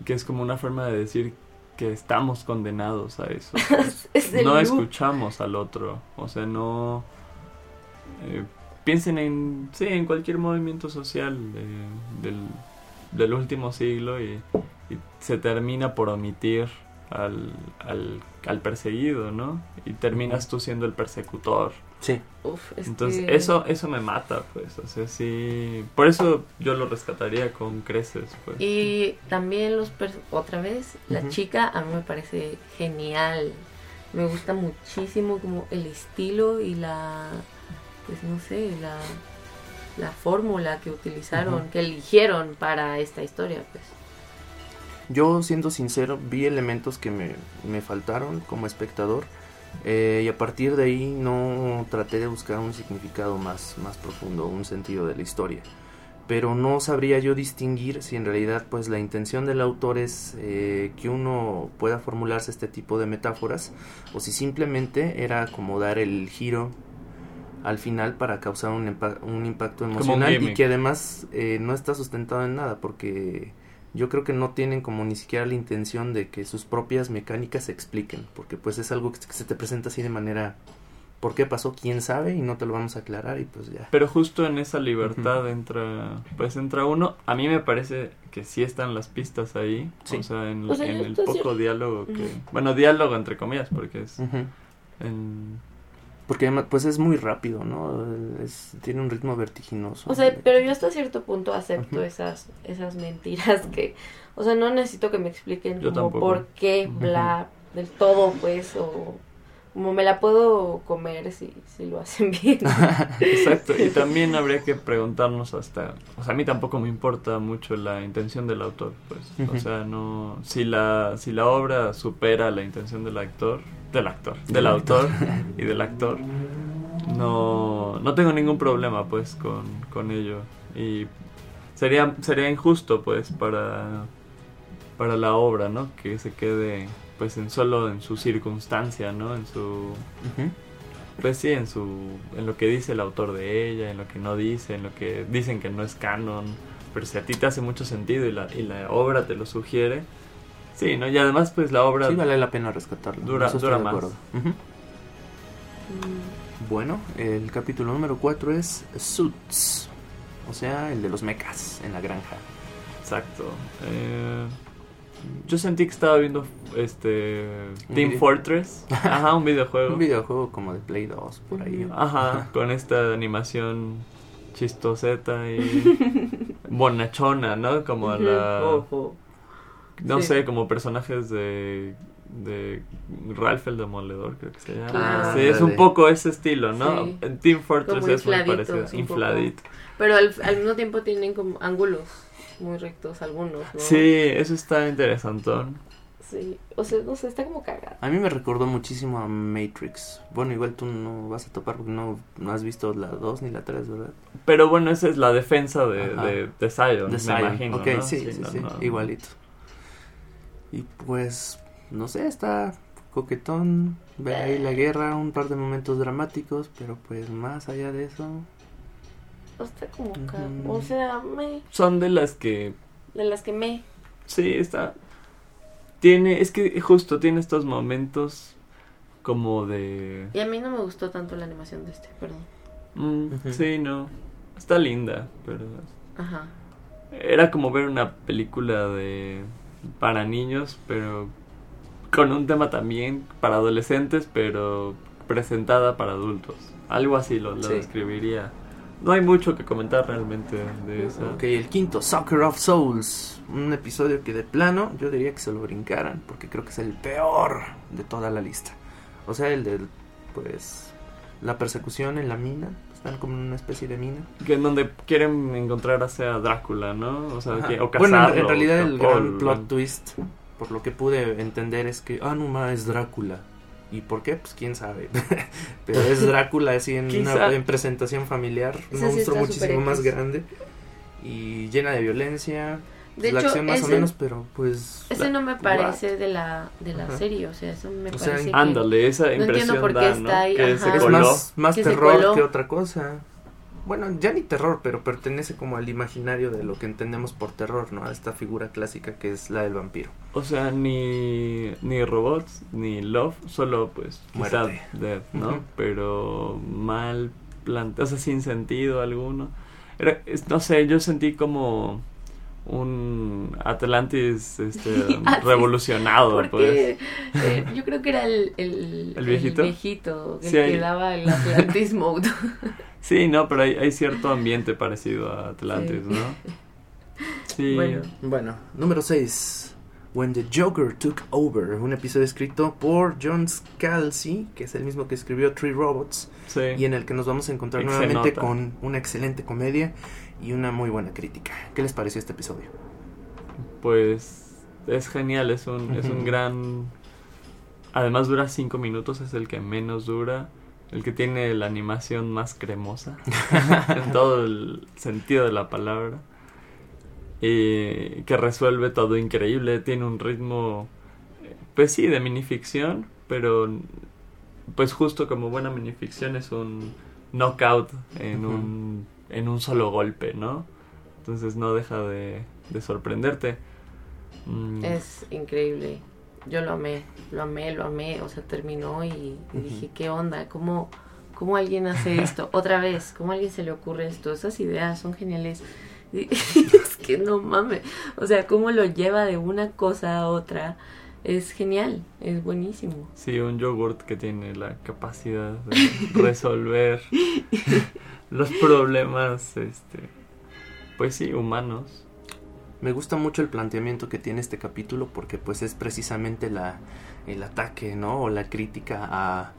que es como una forma de decir que estamos condenados a eso. Es no loop. escuchamos al otro, o sea, no... eh, piensen en, sí, en cualquier movimiento social eh, del, del último siglo y, y se termina por omitir al, al, al perseguido, ¿no? Y terminas tú siendo el persecutor. Sí. Uf, es Entonces, que- eso, eso me mata, pues, o sea, sí... Por eso yo lo rescataría con creces, pues. Y también los pers- otra vez, la chica a mí me parece genial. Me gusta muchísimo como el estilo y la pues no sé, la la fórmula que utilizaron, que eligieron para esta historia, pues. Yo, siendo sincero, vi elementos que me, me faltaron como espectador. Eh, y a partir de ahí no traté de buscar un significado más, más profundo, un sentido de la historia. Pero no sabría yo distinguir si en realidad pues la intención del autor es eh, que uno pueda formularse este tipo de metáforas o si simplemente era como dar el giro al final para causar un, un impacto un emocional y que además eh, no está sustentado en nada porque yo creo que no tienen como ni siquiera la intención de que sus propias mecánicas se expliquen, porque pues es algo que se te presenta así de manera, ¿por qué pasó? ¿Quién sabe? Y no te lo vamos a aclarar y pues ya. Pero justo en esa libertad entra, pues entra uno. A mí me parece que sí están las pistas ahí. Sí. O sea, en, O sea, en yo el poco diálogo que... Bueno, diálogo entre comillas, porque es... Ujú. en- Porque además pues es muy rápido, ¿no? Es, tiene un ritmo vertiginoso. O sea, pero yo hasta cierto punto acepto esas esas mentiras que, o sea, no necesito que me expliquen Yo como tampoco. por qué, bla, del todo, pues, o como me la puedo comer si, si lo hacen bien. Exacto. Y también habría que preguntarnos hasta... O sea, a mí tampoco me importa mucho la intención del autor, pues. O sea, no... Si la, si la obra supera la intención del actor... Del actor. Del autor y del actor. No, no tengo ningún problema, pues, con, con ello. Y sería, sería injusto, pues, para, para la obra, ¿no? Que se quede, pues, en solo en su circunstancia, ¿no? En su... Pues sí, en su en lo que dice el autor de ella, en lo que no dice, en lo que dicen que no es canon, pero si a ti te hace mucho sentido y la, y la obra te lo sugiere, sí, ¿no? Y además pues la obra Sí vale la pena rescatarlo. Dura- dura de más. acuerdo. Ujú. Mm, Bueno, el capítulo número 4 es Suits, o sea, el de los mechas en la granja. exacto. Eh, Yo sentí que estaba viendo este Team Fortress. Ajá, un videojuego. Un videojuego como de Play 2, por ahí. Ajá, con esta animación chistoseta y bonachona, ¿no? Como la... Ojo. No Sí. sé, como personajes de, de Ralph el Demoledor, creo que se llama. Claro. Sí, es un poco ese estilo, ¿no? Sí. En Team Fortress Como es muy parecido. un poco. Infladito. Pero al, al mismo tiempo tienen como ángulos muy rectos algunos, ¿no? Sí, eso está interesantón. Sí. O sea, no sé, está como cagado. A mí me recordó muchísimo a Matrix. Bueno, igual tú no vas a topar porque no, no has visto la 2 ni la 3, ¿verdad? Pero bueno, esa es la defensa de, Ajá. de, de Zion, De me Zion. imagino. Ok, ¿no? sí, sí, no, sí, no. igualito. Y pues, no sé, está coquetón. Ver ahí la guerra, un par de momentos dramáticos, pero pues más allá de eso. O está como. O sea, me. Son de las que De las que me. Sí, está. Tiene, es que justo tiene estos momentos como de. Y a mí no me gustó tanto la animación de este, perdón. Mm. Sí, no. Está linda, pero. Ajá. Era como ver una película de. Para niños, pero. con un tema también para adolescentes, pero presentada para adultos. Algo así lo, lo Sí. describiría. No hay mucho que comentar realmente de eso. Ok, el quinto, Soccer of Souls. Un episodio que de plano yo diría que se lo brincaran, porque creo que es el peor de toda la lista. O sea, el de, pues, la persecución en la mina. Están como en una especie de mina. Que en donde quieren encontrar hacia Drácula, ¿no? O sea, que, o bueno, en- en, cazarlo, realidad el gran plot twist, por lo que pude entender, es que Anuma es Drácula. ¿Y por qué? Pues quién sabe. Pero es Drácula así en una en presentación familiar. Un monstruo muchísimo más grande. Y llena de violencia. De la hecho, acción más o ese- menos, pero pues... Ese la- no me parece de la, de la Ajá. serie, o sea, eso me O sea, parece que... Ándale, esa No entiendo impresión por qué da, está ¿no? ahí, Que ajá. se Es coló. más, más Que se terror que otra cosa. Bueno, ya ni terror, pero pertenece como al imaginario de lo que entendemos por terror, ¿no? A esta figura clásica que es la del vampiro. O sea, ni, ni robots, ni love, solo pues quizá Muerte. death, ¿no? Pero mal planteado, o sea, sin sentido alguno. Era, no sé, yo sentí como un Atlantis este, Ah, sí. revolucionado, pues. Eh, yo creo que era el, el, ¿El viejito? viejito, el Sí, hay- que daba el Atlantis mode. Sí, no, pero hay, hay cierto ambiente parecido a Atlantis, Sí. ¿no? Sí. Bueno. Bueno, número 6. When the Joker Took Over, un episodio escrito por John Scalzi, que es el mismo que escribió Three Robots, sí. y en el que nos vamos a encontrar nuevamente con una excelente comedia y una muy buena crítica. ¿Qué les pareció este episodio? Pues es genial, es un, es un gran... Además dura 5 minutos, es el que menos dura, el que tiene la animación más cremosa, en todo el sentido de la palabra, y que resuelve todo increíble, tiene un ritmo, pues sí, de minificción, pero pues justo como buena minificción es un knockout en, un, en un solo golpe, ¿no? Entonces no deja de, de sorprenderte. Mm, Es increíble. Yo lo amé, lo amé, lo amé. O sea, terminó y, y dije, ¿qué onda? ¿Cómo, ¿Cómo alguien hace esto? Otra vez, ¿cómo a alguien se le ocurre esto? Esas ideas son geniales. Es que no mames. O sea, cómo lo lleva de una cosa a otra. Es genial, es buenísimo. Sí, un yogurt que tiene la capacidad de resolver los problemas, este, pues sí, humanos. Me gusta mucho el planteamiento que tiene este capítulo porque pues es precisamente la, el ataque, ¿no? O la crítica a,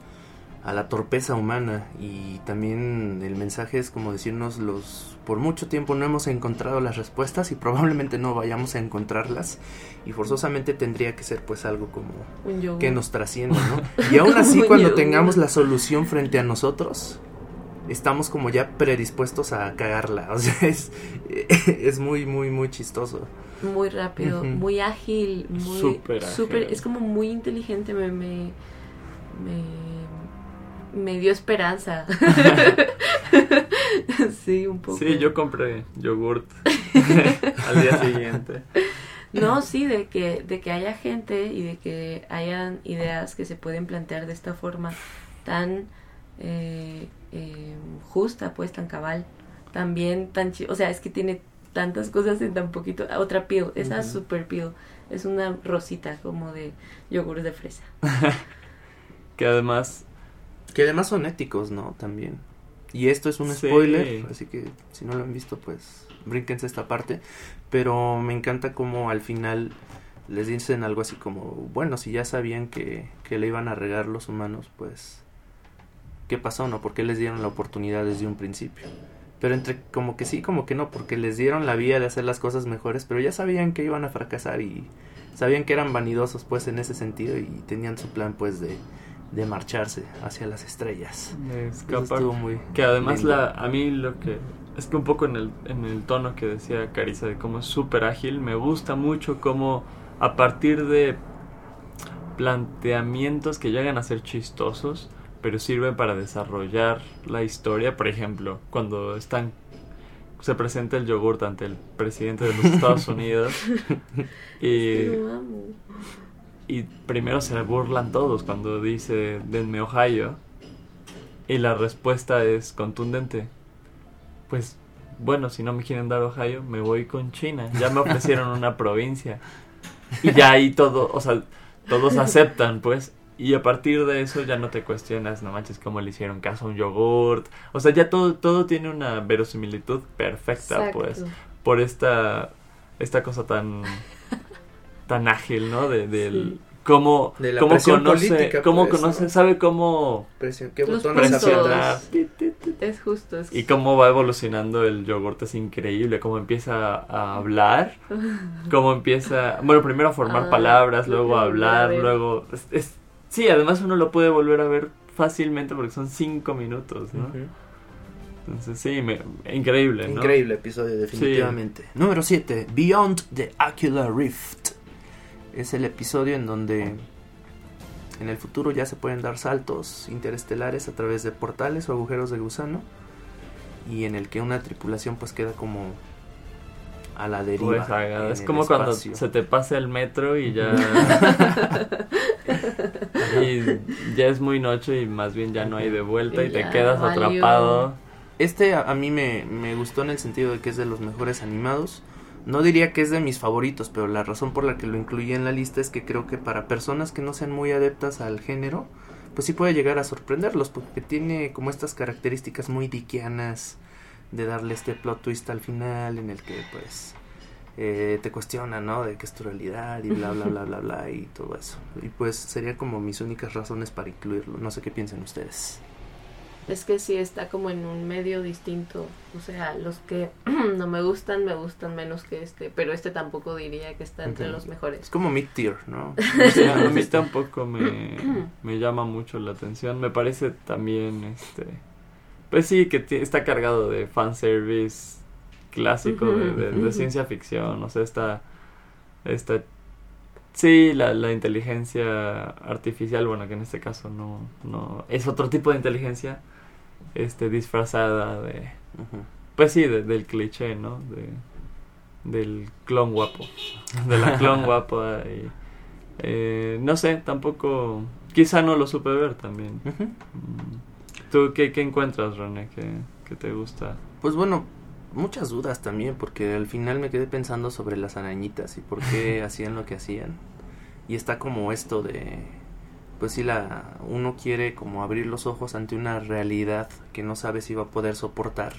a la torpeza humana y también el mensaje es como decirnos los por mucho tiempo no hemos encontrado las respuestas y probablemente no vayamos a encontrarlas y forzosamente tendría que ser pues algo como que nos trasciende, ¿no? Y aún así cuando tengamos la solución frente a nosotros, estamos como ya predispuestos a cagarla, o sea, es, es muy, muy, muy chistoso. muy rápido, muy ágil, muy Súper súper- ágil. es como muy inteligente, me me, me, me dio esperanza. sí, un poco. Sí, yo compré yogurt al día siguiente. No, sí, de que de que haya gente y de que hayan ideas que se pueden plantear de esta forma tan eh, eh, justa, pues tan cabal, también tan chi- o sea, es que tiene tantas cosas en tan poquito. Ah, Otra peel, esa super peel. Es una rosita como de yogur de fresa. Que además, Que además son éticos, ¿no? También. Y esto es un Sí. spoiler, así que si no lo han visto, pues brínquense esta parte. Pero me encanta como al final les dicen algo así como, bueno, si ya sabían que, que le iban a regar los humanos, pues, ¿qué pasó, no? ¿Por qué les dieron la oportunidad desde un principio? Pero entre como que sí, como que no, porque les dieron la vía de hacer las cosas mejores, pero ya sabían que iban a fracasar y sabían que eran vanidosos, pues, en ese sentido y tenían su plan, pues, de, de marcharse hacia las estrellas. escapar. muy Que además lindo. la, a mí lo que... Es que un poco en el, en el tono que decía Carissa de cómo es súper ágil, me gusta mucho cómo a partir de planteamientos que llegan a ser chistosos, pero sirven para desarrollar la historia. Por ejemplo, cuando están se presenta el yogurt ante el presidente de los Estados Unidos y, y primero se burlan todos cuando dice denme Ohio y la respuesta es contundente. Pues bueno, si no me quieren dar Ohio, me voy con China. Ya me ofrecieron una provincia. Y ya ahí todo, o sea, todos aceptan, pues. Y a partir de eso ya no te cuestionas, no manches, cómo le hicieron caso a un yogurt. O sea, ya todo, todo tiene una verosimilitud perfecta, Exacto. pues. Por esta, esta cosa tan, tan ágil, ¿no? De, del, Sí. cómo, De la cómo presión conoce, política, cómo pues, conoce, ¿no? sabe cómo Presión, ¿Qué botones presionar. Es justo. Es Y cómo va evolucionando el yogurt es increíble, cómo empieza a hablar, cómo empieza, bueno, primero a formar Ah, palabras, luego a hablar, ver. luego... es- es- sí, además uno lo puede volver a ver fácilmente porque son cinco minutos, ¿no? Entonces sí, me- increíble, ¿no? Increíble episodio, definitivamente. Número 7, Beyond the Ocular Rift. Es el episodio en donde en el futuro ya se pueden dar saltos interestelares a través de portales o agujeros de gusano. Y en el que una tripulación pues queda como a la deriva. Pues, es el como cuando se te pasa el metro y ya... y ya es muy noche y más bien ya no hay de vuelta y, Y te quedas valió. atrapado. Este a, a mí me, me gustó en el sentido de que es de los mejores animados. No diría que es de mis favoritos, pero la razón por la que lo incluí en la lista es que creo que para personas que no sean muy adeptas al género, pues sí puede llegar a sorprenderlos, porque tiene como estas características muy dickianas de darle este plot twist al final en el que pues eh, te cuestiona, ¿no? De qué es tu realidad y bla, bla, bla, bla, bla y todo eso. Y pues sería como mis únicas razones para incluirlo. No sé qué piensan ustedes. Es que sí está como en un medio distinto. O sea, los que no me gustan, me gustan menos que este. Pero este tampoco diría que está entre los Es mejores. como mid-tier, ¿no? Sí, a mí tampoco me, me llama mucho la atención. Me parece también, este... Pues sí, que está cargado de fanservice clásico de, de- de Ujú. ciencia ficción. O sea, está... está sí, la, la inteligencia artificial, bueno, que en este caso no, no... Es otro tipo de inteligencia, este, disfrazada de... Pues sí, de- del cliché, ¿no? De, del clon guapo. De la clon guapa. Y, eh, no sé, tampoco... Quizá no lo supe ver también. Mm. ¿Tú qué, qué encuentras, René? ¿Qué, qué te gusta? Pues bueno, muchas dudas también, porque al final me quedé pensando sobre las arañitas y por qué hacían lo que hacían. Y está como esto de, pues si la uno quiere como abrir los ojos ante una realidad que no sabe si va a poder soportar.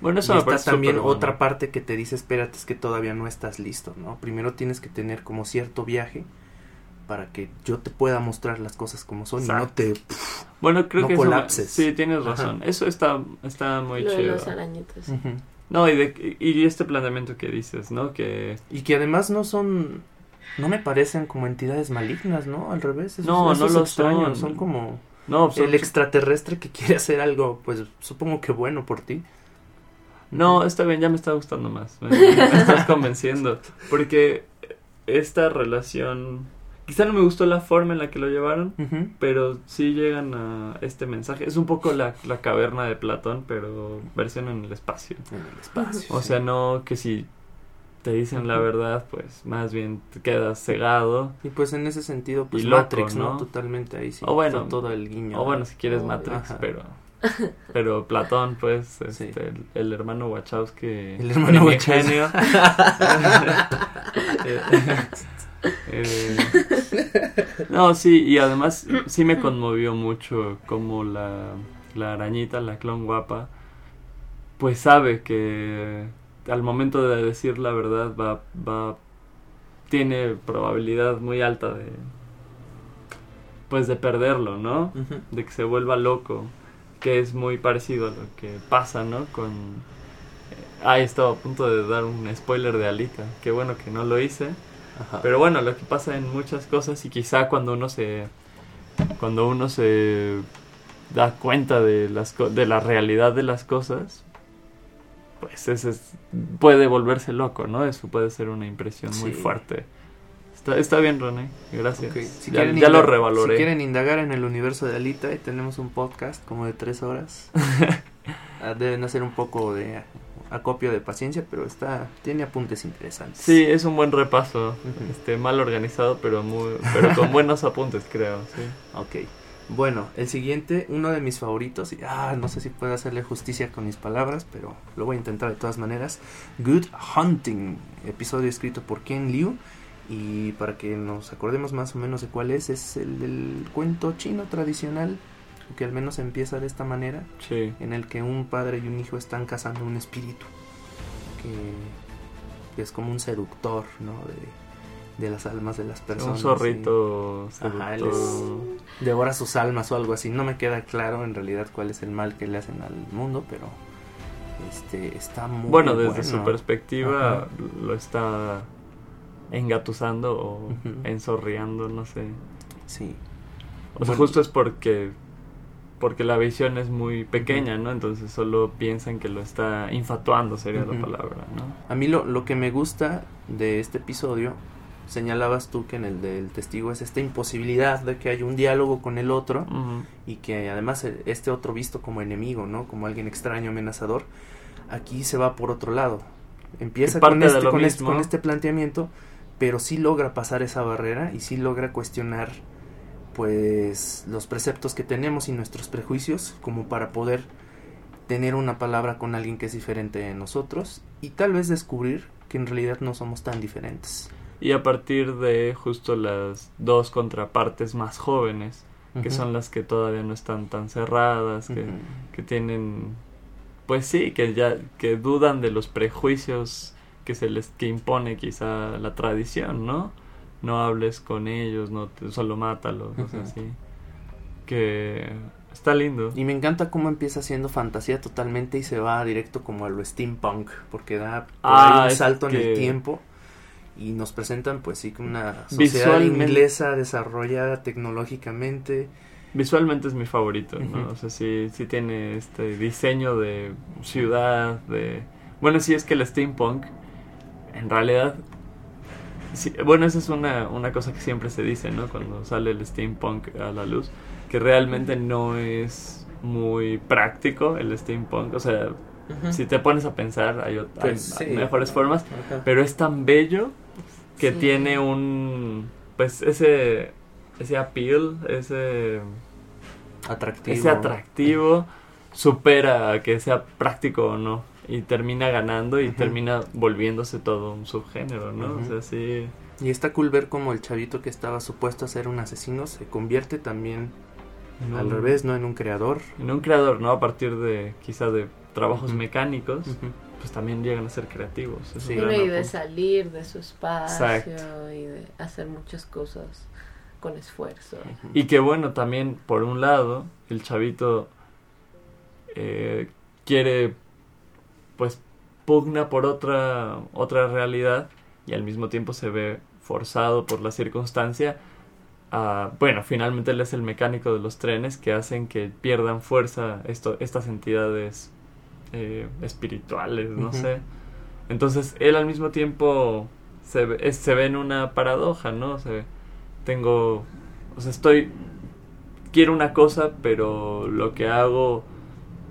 Bueno, eso y me está también bueno. otra parte que te dice, espérate, es que todavía no estás listo, ¿no? Primero tienes que tener como cierto viaje para que yo te pueda mostrar las cosas como son y no te... Bueno, creo no que eso colapses. sí, tienes Ajá. razón. Eso está, está muy Lo de chido. los arañitos. Ujú. No, y, de, y este planteamiento que dices, ¿no? Que Y que además no son, no me parecen como entidades malignas, ¿no? Al revés. Eso, No, eso no es lo extraño, son. Son como no, son- el extraterrestre que quiere hacer algo, pues supongo que bueno por ti. No, está bien, ya me está gustando más. Me, me estás convenciendo. Porque esta relación. Quizá no me gustó la forma en la que lo llevaron. Pero sí llegan a este mensaje. Es un poco la, la caverna de Platón, pero versión en el espacio. En el espacio. O sí. sea, no que si te dicen la verdad, pues más bien te quedas cegado. Y pues en ese sentido, pues Y loco, Matrix, ¿no? ¿no? Totalmente ahí sí. O bueno, todo el guiño. O bueno, si quieres Obvio. Matrix, Ajá. pero Pero Platón, pues, Sí. este, el, el hermano Wachowski. El hermano primigenio. Eh, no, sí, y además sí me conmovió mucho como la, la arañita, la clon guapa, pues sabe que al momento de decir la verdad va, va tiene probabilidad muy alta de pues de perderlo, ¿no? De que se vuelva loco, que es muy parecido a lo que pasa, ¿no? Con... eh, Ah, estaba a punto de dar un spoiler de Alita, qué bueno que no lo hice, Ajá. pero bueno, lo que pasa en muchas cosas y quizá cuando uno se... cuando uno se da cuenta de, las, de la realidad de las cosas, pues ese es- puede volverse loco, ¿no? Eso puede ser una impresión muy fuerte. Está, está bien, René, gracias. Ok, Si ya lo revaloré. Si quieren indagar en el universo de Alita, tenemos un podcast como de tres horas. Ah, Deben hacer un poco de acopio de paciencia, pero está tiene apuntes interesantes. Sí, es un buen repaso. Este, mal organizado, pero muy, pero con buenos apuntes, creo. Sí. Ok. Bueno, el siguiente, uno de mis favoritos, y ah, no sé si puedo hacerle justicia con mis palabras, pero lo voy a intentar de todas maneras. Good Hunting, episodio escrito por Ken Liu. Y para que nos acordemos más o menos de cuál es, es el del cuento chino tradicional, que al menos empieza de esta manera, Sí. en el que un padre y un hijo están cazando un espíritu, que, que es como un seductor, ¿no? De, de las almas de las personas. Un y- zorrito Ajá, él seductor. devora sus almas o algo así. No me queda claro en realidad cuál es el mal que le hacen al mundo, pero este está muy Bueno, desde su perspectiva Ajá. lo está engatusando o Ujú. enzorreando, no sé. Sí. O sea, Bueno. justo es porque porque la visión es muy pequeña, ¿no? Entonces solo piensan que lo está infatuando, sería la palabra, ¿no? A mí lo, lo que me gusta de este episodio, señalabas tú que en el del testigo es esta imposibilidad de que haya un diálogo con el otro y que además e- este otro visto como enemigo, ¿no? Como alguien extraño, amenazador, aquí se va por otro lado. Empieza con este, con, este, con este planteamiento, pero sí logra pasar esa barrera y sí logra cuestionar pues los preceptos que tenemos y nuestros prejuicios como para poder tener una palabra con alguien que es diferente de nosotros y tal vez descubrir que en realidad no somos tan diferentes. Y a partir de justo las dos contrapartes más jóvenes, que son las que todavía no están tan cerradas, que, que tienen, pues sí, que ya, que dudan de los prejuicios que se les, que impone quizá la tradición, ¿no? No hables con ellos, no te- solo mátalos, o sea, así. Que está lindo. Y me encanta cómo empieza siendo fantasía totalmente y se va directo como a lo steampunk, porque da Ah, un salto en el que- tiempo y nos presentan pues sí una sociedad inglesa desarrollada tecnológicamente. Visualmente es mi favorito, ¿no? Ujú. O sea, sí, sí tiene este diseño de ciudad, de... Bueno, sí es que el steampunk, en realidad... sí, bueno, esa es una, una cosa que siempre se dice, ¿no? Cuando sale el steampunk a la luz, que realmente no es muy práctico el steampunk. O sea, si te pones a pensar, hay, Pues, sí. mejores formas, pero es tan bello que Sí. tiene un... Pues ese... Ese appeal, ese Atractivo. ese atractivo supera a que sea práctico o no y termina ganando y termina volviéndose todo un subgénero, ¿no? O sea, sí. Y está cool ver como el chavito que estaba supuesto a ser un asesino se convierte también en al un- revés, ¿no? En un creador. En un creador, ¿no? A partir de quizá de trabajos mecánicos, pues también llegan a ser creativos. Sí. Bueno, y de salir de su espacio Exacto. y de hacer muchas cosas con esfuerzo. Y que bueno, también por un lado, el chavito eh, quiere, pues, pugna por otra, otra realidad y al mismo tiempo se ve forzado por la circunstancia a, bueno, finalmente él es el mecánico de los trenes que hacen que pierdan fuerza esto, estas entidades eh, espirituales, no sé. Entonces él al mismo tiempo se ve, es- se ve en una paradoja, ¿no? Se, tengo, o sea, estoy, quiero una cosa, pero lo que hago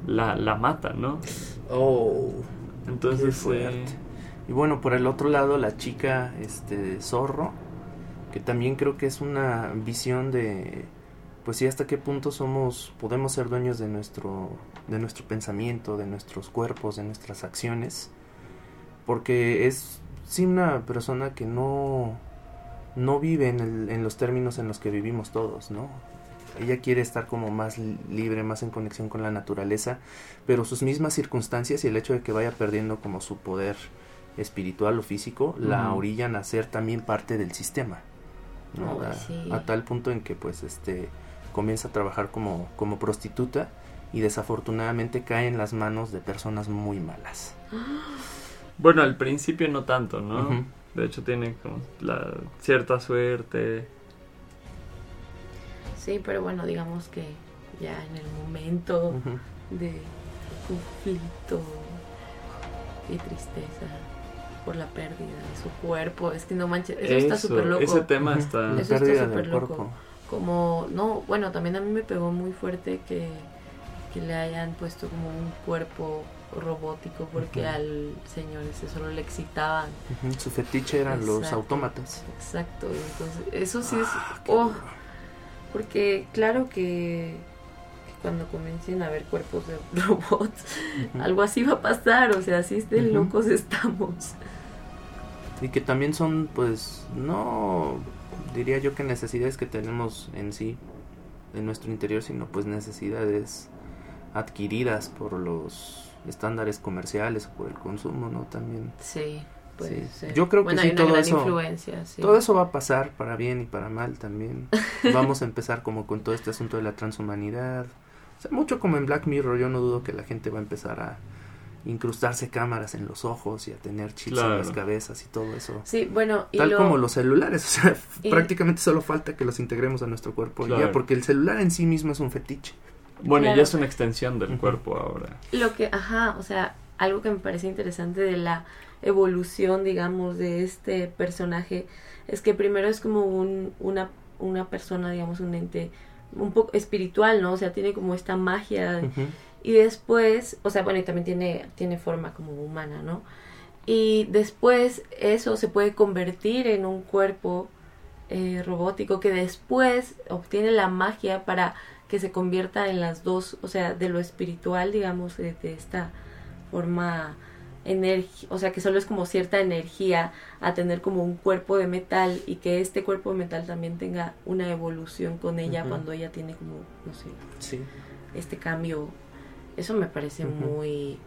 la, la mata, ¿no? Oh. Entonces, eh, Y bueno, por el otro lado, la chica este zorro, que también creo que es una visión de pues sí, hasta qué punto somos, podemos ser dueños de nuestro, de nuestro pensamiento, de nuestros cuerpos, de nuestras acciones, porque es sí una persona que no, no vive en, el- en los términos en los que vivimos todos, ¿no? Ella quiere estar como más li- libre, más en conexión con la naturaleza, pero sus mismas circunstancias y el hecho de que vaya perdiendo como su poder espiritual o físico la orillan a ser también parte del sistema. ¿no? A, sí. a tal punto en que pues este comienza a trabajar como, como prostituta y desafortunadamente cae en las manos de personas muy malas. Bueno, al principio no tanto, ¿no? De hecho tiene como la cierta suerte. Sí, pero bueno, digamos que ya en el momento de conflicto y tristeza por la pérdida de su cuerpo, es que no manches, eso, está súper loco. Ese tema está... La Eso está pérdida súper del loco. cuerpo. Como, no, bueno, también a mí me pegó muy fuerte que, que le hayan puesto como un cuerpo robótico porque al señor ese solo le excitaban. Su fetiche eran los autómatas. Exacto, entonces eso sí es... Ah, oh. Porque claro que, que cuando comiencen a ver cuerpos de robots, algo así va a pasar, o sea, así de locos estamos. Y que también son, pues, no diría yo que necesidades que tenemos en sí, en nuestro interior, sino pues necesidades adquiridas por los estándares comerciales o por el consumo, ¿no? También. Sí, puede Sí. ser. Yo creo que sí, todo eso- influencia, sí. Todo eso va a pasar para bien y para mal también. Vamos a empezar como con todo este asunto de la transhumanidad. O sea, mucho como en Black Mirror, yo no dudo que la gente va a empezar a incrustarse cámaras en los ojos y a tener chips en las cabezas y todo eso. Sí, bueno, y Tal lo- como los celulares, o sea, y- prácticamente solo falta que los integremos a nuestro cuerpo y ya, porque el celular en sí mismo es un fetiche. Bueno, Claro. ya es una extensión del cuerpo ahora. Lo que, ajá, o sea, algo que me parece interesante de la evolución, digamos, de este personaje es que primero es como un, una, una persona, digamos, un ente un poco espiritual, ¿no? O sea, tiene como esta magia y después, o sea, bueno, y también tiene, tiene forma como humana, ¿no? Y después eso se puede convertir en un cuerpo eh, robótico que después obtiene la magia para que se convierta en las dos, o sea, de lo espiritual, digamos, de, de esta forma energía, o sea, que solo es como cierta energía a tener como un cuerpo de metal y que este cuerpo de metal también tenga una evolución con ella cuando ella tiene como, no sé, Sí. este cambio. Eso me parece muy,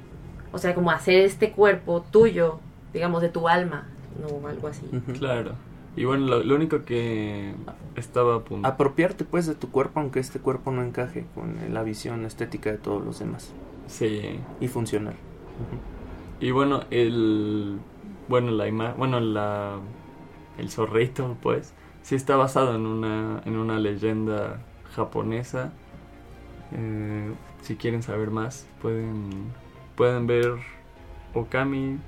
o sea, como hacer este cuerpo tuyo, digamos, de tu alma, no algo así. Claro. Y bueno, lo, lo único que estaba a punto... Apropiarte pues de tu cuerpo aunque este cuerpo no encaje con la visión estética de todos los demás Sí. y funcional. Ujú. Y bueno, el... Bueno, la ima- Bueno, la... El zorrito, pues, sí está basado en una, en una leyenda japonesa. Eh, si quieren saber más, pueden, pueden ver Okami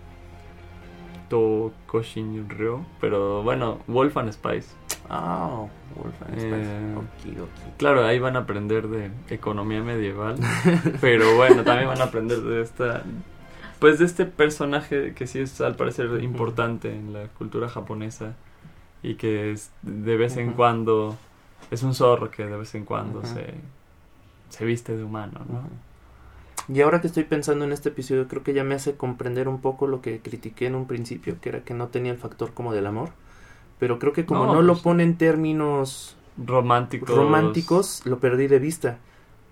Tokoshin Ryo. Pero bueno, Wolf and Spice. Ah, Wolfenstein. Eh, Okidoki. Claro, ahí van a aprender de economía medieval. pero bueno, también van a aprender de esta. Pues de este personaje que sí es al parecer importante en la cultura japonesa. Y que es de vez en cuando. Es un zorro que de vez en cuando se, se viste de humano, ¿no? Y ahora que estoy pensando en este episodio, creo que ya me hace comprender un poco lo que critiqué en un principio, que era que no tenía el factor como del amor. Pero creo que como No, no, lo pone en términos Románticos. románticos, lo perdí de vista.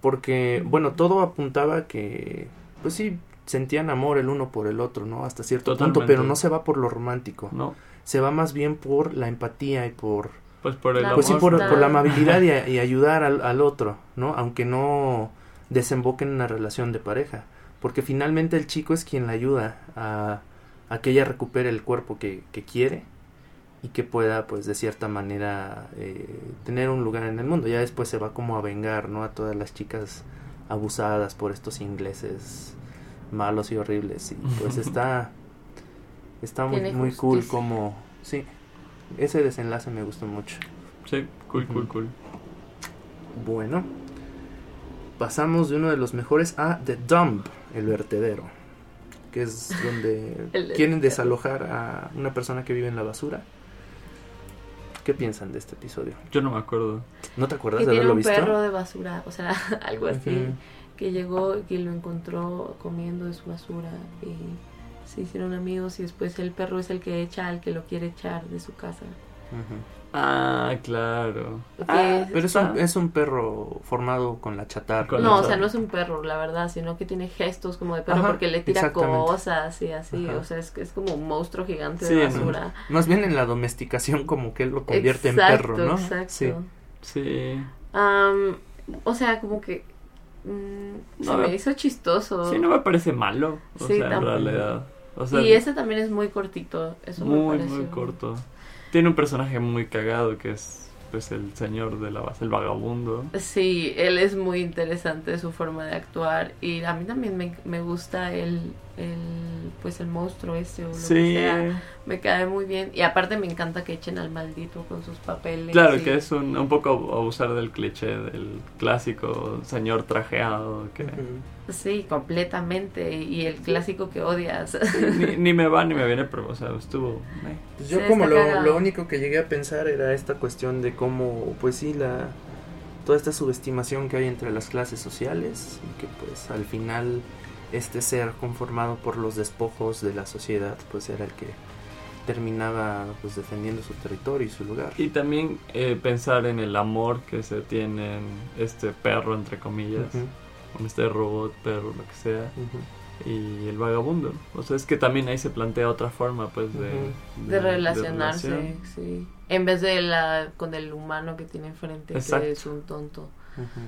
Porque, bueno, todo apuntaba a que, pues sí, sentían amor el uno por el otro, ¿no? Hasta cierto punto, pero no se va por lo romántico. No, Se va más bien por la empatía y por, pues por el La amor. pues sí, por, por la amabilidad y, a- y ayudar al, al otro, ¿no? Aunque no desemboque en una relación de pareja. Porque finalmente el chico es quien la ayuda a, a que ella recupere el cuerpo que, que quiere y que pueda, pues, de cierta manera eh, tener un lugar en el mundo. Ya después se va como a vengar, ¿no? A todas las chicas abusadas por estos ingleses malos y horribles. Y pues está, está muy, muy cool como... Sí, ese desenlace me gustó mucho. Sí, cool, cool, cool. Bueno, pasamos de uno de los mejores a The Dump, el vertedero, que es donde quieren desalojar a una persona que vive en la basura. ¿qué piensan de este episodio? Yo no me acuerdo. ¿No te acuerdas Que de tiene haberlo un visto? perro de basura, o sea, algo así. Que llegó y que lo encontró comiendo de su basura y se hicieron amigos y después el perro es el que echa al que lo quiere echar de su casa. Ah, claro. Ah, pero es un, es un perro formado con la chatarra. Con no, o sea, no es un perro, la verdad, sino que tiene gestos como de perro Ajá, porque le tira cosas y así, Ajá. o sea, es, que es como un monstruo gigante Sí, de no. basura. Más bien en la domesticación como que él lo convierte exacto, en perro, ¿no? Exacto. Sí. Sí. Am, o sea, como que mm, se No, me hizo chistoso. Sí, no me parece malo. O Sí, sea, en realidad. O sea, y ese también es muy cortito, eso muy, muy corto. Tiene un personaje muy cagado que es pues el señor de la base, el vagabundo. Sí, él es muy interesante su forma de actuar y a mí también me, me gusta el, el pues el monstruo este o lo que sea. Me cae muy bien y aparte me encanta que echen al maldito con sus papeles. claro y- que es un, un poco abusar del cliché del clásico señor trajeado que. Sí, completamente y el clásico que odias. ni, ni me va ni me viene, pero o sea, estuvo... eh. Pues yo Sí, como lo, lo único que llegué a pensar era esta cuestión de cómo, pues sí, la toda esta subestimación que hay entre las clases sociales y que pues al final este ser conformado por los despojos de la sociedad pues era el que terminaba pues defendiendo su territorio y su lugar. Y también eh, pensar en el amor que se tiene en este perro, entre comillas, Ujú, con este robot, perro, lo que sea, y el vagabundo. O sea, es que también ahí se plantea otra forma, pues, de... de relacionarse, sí. En vez de la con el humano que tiene enfrente, Exacto. que es un tonto.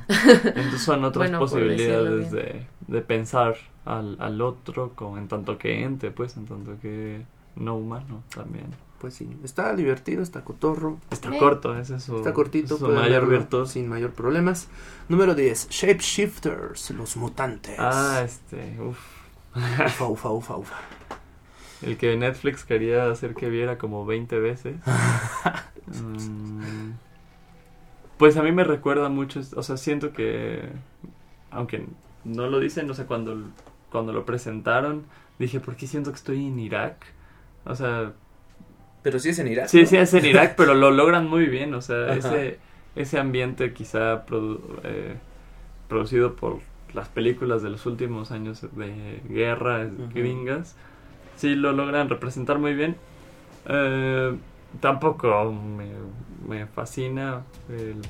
Entonces son otras Bueno, posibilidades de, de pensar al, al otro como en tanto que ente, pues, en tanto que no humano también. Pues sí, está divertido, está cotorro, Está Eh. corto, ese es su, está cortito, su pueden mayor virtud. sin mayor problemas. Número 10, Shapeshifters, los mutantes. Ah, este, uff. Ufa, ufa, ufa, ufa. El que Netflix quería hacer que viera como 20 veces. Mm, pues a mí me recuerda mucho, o sea, siento que, aunque no lo dicen, no sé, cuando, cuando lo presentaron, dije, ¿por qué siento que estoy en Irak? O sea, Pero sí es en Irak. sí, ¿no? sí es en Irak, pero lo logran muy bien, o sea, Ajá. ese, ese ambiente quizá produ- eh, producido por las películas de los últimos años de guerra gringas, sí lo logran representar muy bien. Eh, tampoco me, me fascina. el-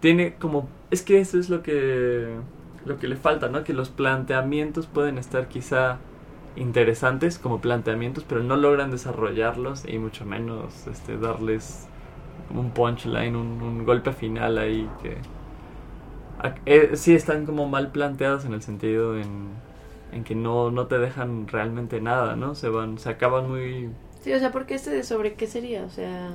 tiene como... Es que eso es lo que, lo que le falta, ¿no? Que los planteamientos pueden estar quizá interesantes como planteamientos, pero no logran desarrollarlos y mucho menos este, darles un punchline, un, un golpe final ahí que... eh, sí están como mal planteados en el sentido en, en que no, no te dejan realmente nada, ¿no? Se van, se acaban muy... Sí, o sea, porque este de sobre qué sería, o sea,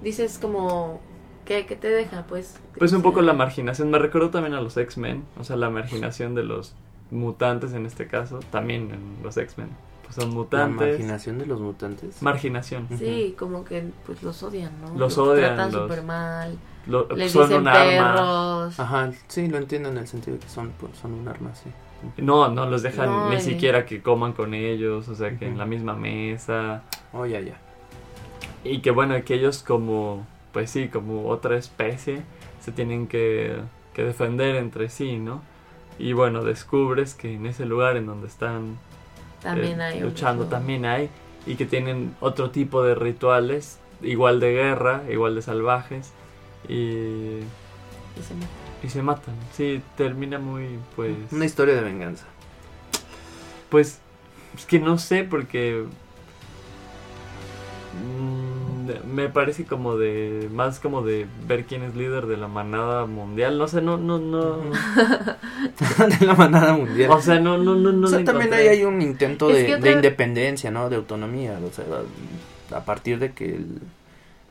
dices como ¿qué, qué te deja, pues? Pues un poco sea, la marginación, me recuerdo también a los X-Men, o sea, la marginación de los mutantes en este caso, también en los X-Men. Pues son La mutantes. marginación de los mutantes. Marginación. Sí, como que pues los odian, ¿no? Los odian, tratan los- súper mal, Lo- les son dicen un arma. perros. Ajá, sí, lo entiendo en el sentido de que son, pues, son un arma, sí. No, no los dejan No, ni siquiera que coman con ellos, o sea, que en la misma mesa. Oh, ya, ya. Y que bueno, que ellos como, pues sí, como otra especie, se tienen que, que defender entre sí, ¿no? Y bueno, descubres que en ese lugar en donde están También eh, hay luchando también hay y que tienen otro tipo de rituales igual de guerra igual de salvajes y, Y se meten. Y se matan sí termina muy pues Una historia de venganza. pues es que no sé porque mm, me parece como de más como de ver quién es líder de la manada mundial no sé no no no de la manada mundial. o sea no no no no O sea, también ahí hay un intento de, que de otra- independencia, ¿no? De autonomía. O sea, a partir de que el,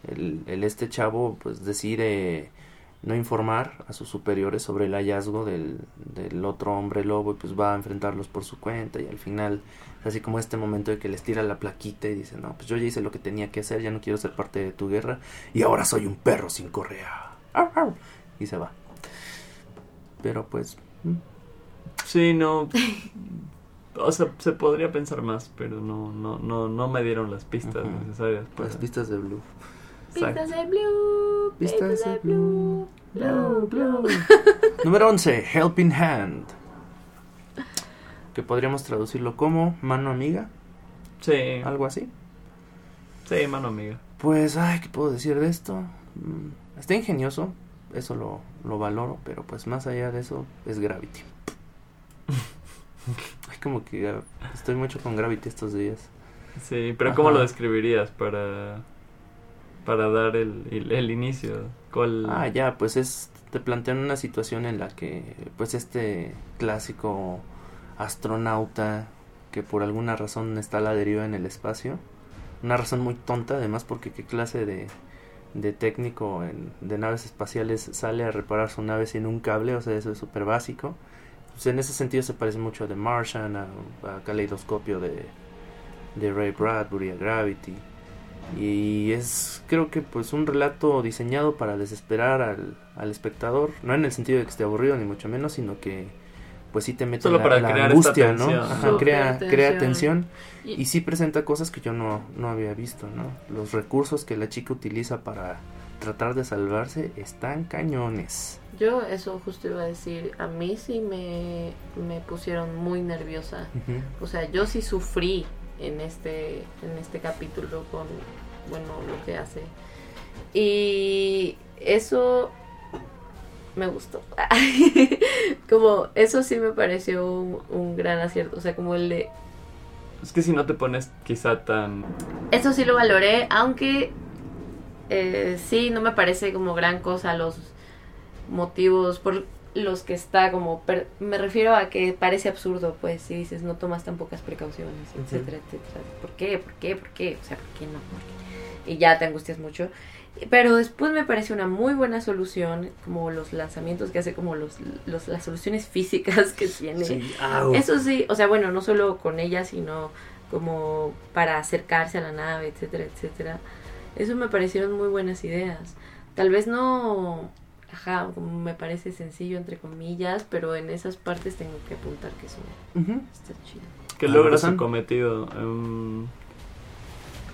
el- el este chavo pues decide no informar a sus superiores sobre el hallazgo del, del otro hombre lobo y pues va a enfrentarlos por su cuenta y al final es así como este momento de que les tira la plaquita y dice no pues yo ya hice lo que tenía que hacer ya no quiero ser parte de tu guerra y ahora soy un perro sin correa Au, au. y se va pero pues mm, Sí, no. O sea, se podría pensar más, pero no, no, no, no me dieron las pistas necesarias. para- las pistas de Blue Pistas de blue. Pistas de blue. Blue, blue. Número 11, Helping Hand. Que podríamos traducirlo como mano amiga, Sí, algo así. sí, mano amiga. Pues, ay, ¿qué puedo decir de esto? Mm, Está ingenioso, eso lo, lo valoro, pero pues más allá de eso es Gravity. Ay, como que estoy mucho con Gravity estos días. Sí, pero ¿cómo Ajá. lo describirías para, para dar el, el, el inicio? Ah, ya, pues es, te plantean una situación en la que, pues este clásico astronauta que por alguna razón está a la deriva en el espacio, una razón muy tonta además porque qué clase de, de técnico de naves espaciales sale a reparar su nave sin un cable, o sea, eso es súper básico. Pues en ese sentido se parece mucho a The Martian, a, a Caleidoscopio de, de Ray Bradbury, a Gravity. Y es, creo que, pues un relato diseñado para desesperar al, al espectador. No en el sentido de que esté aburrido, ni mucho menos, sino que, pues sí te mete Solo la, para la crear esta angustia, ¿no? tensión. Ajá, Súper crea, crea tensión. tensión. Y sí presenta cosas que yo no, no había visto, ¿no? Los recursos que la chica utiliza para tratar de salvarse están cañones. Yo eso justo iba a decir, a mí sí me, me pusieron muy nerviosa. O sea, yo sí sufrí en este, en este capítulo con, bueno, lo que hace. Y eso me gustó. como, eso sí me pareció un, un gran acierto. O sea, como el de, Es que si no te pones quizá tan... eso sí lo valoré, aunque eh, sí, no me parece como gran cosa los motivos por los que está como... per- me refiero a que parece absurdo, pues, si dices no tomas tan pocas precauciones, etcétera, etcétera. ¿Por qué? ¿Por qué? ¿Por qué? O sea, ¿por qué no? ¿Por qué? Y ya te angustias mucho. Pero después me parece una muy buena solución, como los lanzamientos que hace, como los, los las soluciones físicas que tiene. Eso sí, o sea, bueno, no solo con ella, sino como para acercarse a la nave, etcétera, etcétera. Eso me parecieron muy buenas ideas. Tal vez no, ajá, como me parece sencillo entre comillas, pero en esas partes tengo que apuntar que eso Ujú. está chido. que logra su cometido. em,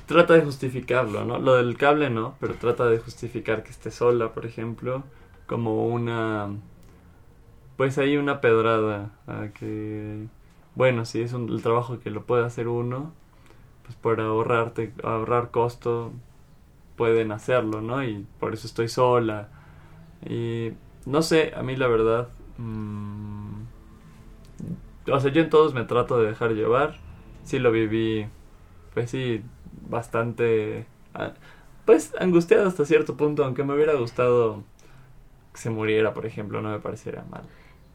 trata de justificarlo, ¿no? Lo del cable no, pero trata de justificar que esté sola, por ejemplo, como una... Pues hay una pedrada a que... Bueno, si es un, el trabajo que lo puede hacer uno, pues por ahorrarte, ahorrar costo, pueden hacerlo, ¿no? Y por eso estoy sola. Y no sé, a mí la verdad... mm, o sea, yo en todos me trato de dejar llevar. Sí lo viví, pues sí, bastante, pues angustiado hasta cierto punto, aunque me hubiera gustado que se muriera, por ejemplo, no me pareciera mal.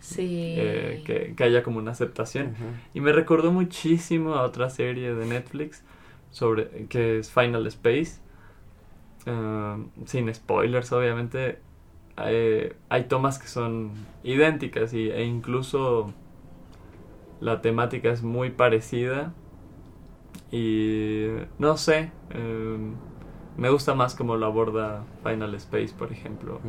Sí. Eh, que, que haya como una aceptación. Y me recordó muchísimo a otra serie de Netflix sobre que es Final Space. Ah, sin spoilers, obviamente. Hay, hay tomas que son idénticas y, e incluso la temática es muy parecida. Y no sé, eh, me gusta más como lo aborda Final Space, por ejemplo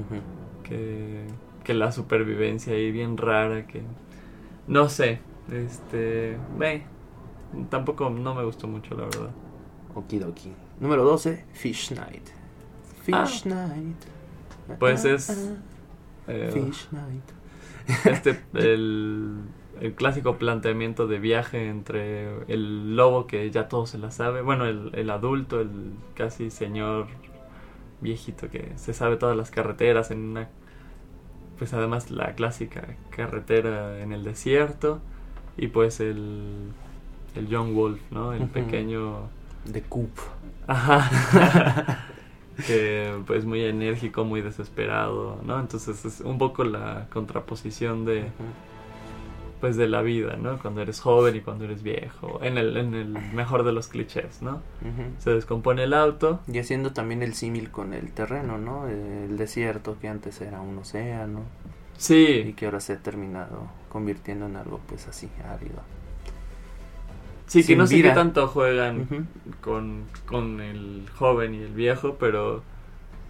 que, que la supervivencia ahí bien rara que no sé este ve tampoco no me gustó mucho la verdad Okidoki. Número 12, Fish Night. Fish Night. Pues Ah, es, ah, Eh, Fish Night. este el, el clásico planteamiento de viaje entre el lobo que ya todo se la sabe bueno el, el adulto el casi señor viejito que se sabe todas las carreteras en una pues además la clásica carretera en el desierto y pues el el John Wolf no el pequeño The Coop. Ajá. que pues muy enérgico, muy desesperado, ¿no? Entonces es un poco la contraposición de pues de la vida, ¿no? Cuando eres joven y cuando eres viejo, en el en el mejor de los clichés, ¿no? Se descompone el auto, Y haciendo también el símil con el terreno, ¿no? El desierto que antes era un océano y sí, que ahora se ha terminado convirtiendo en algo pues así árido. Sí que no sé qué tanto juegan con, con el joven y el viejo, pero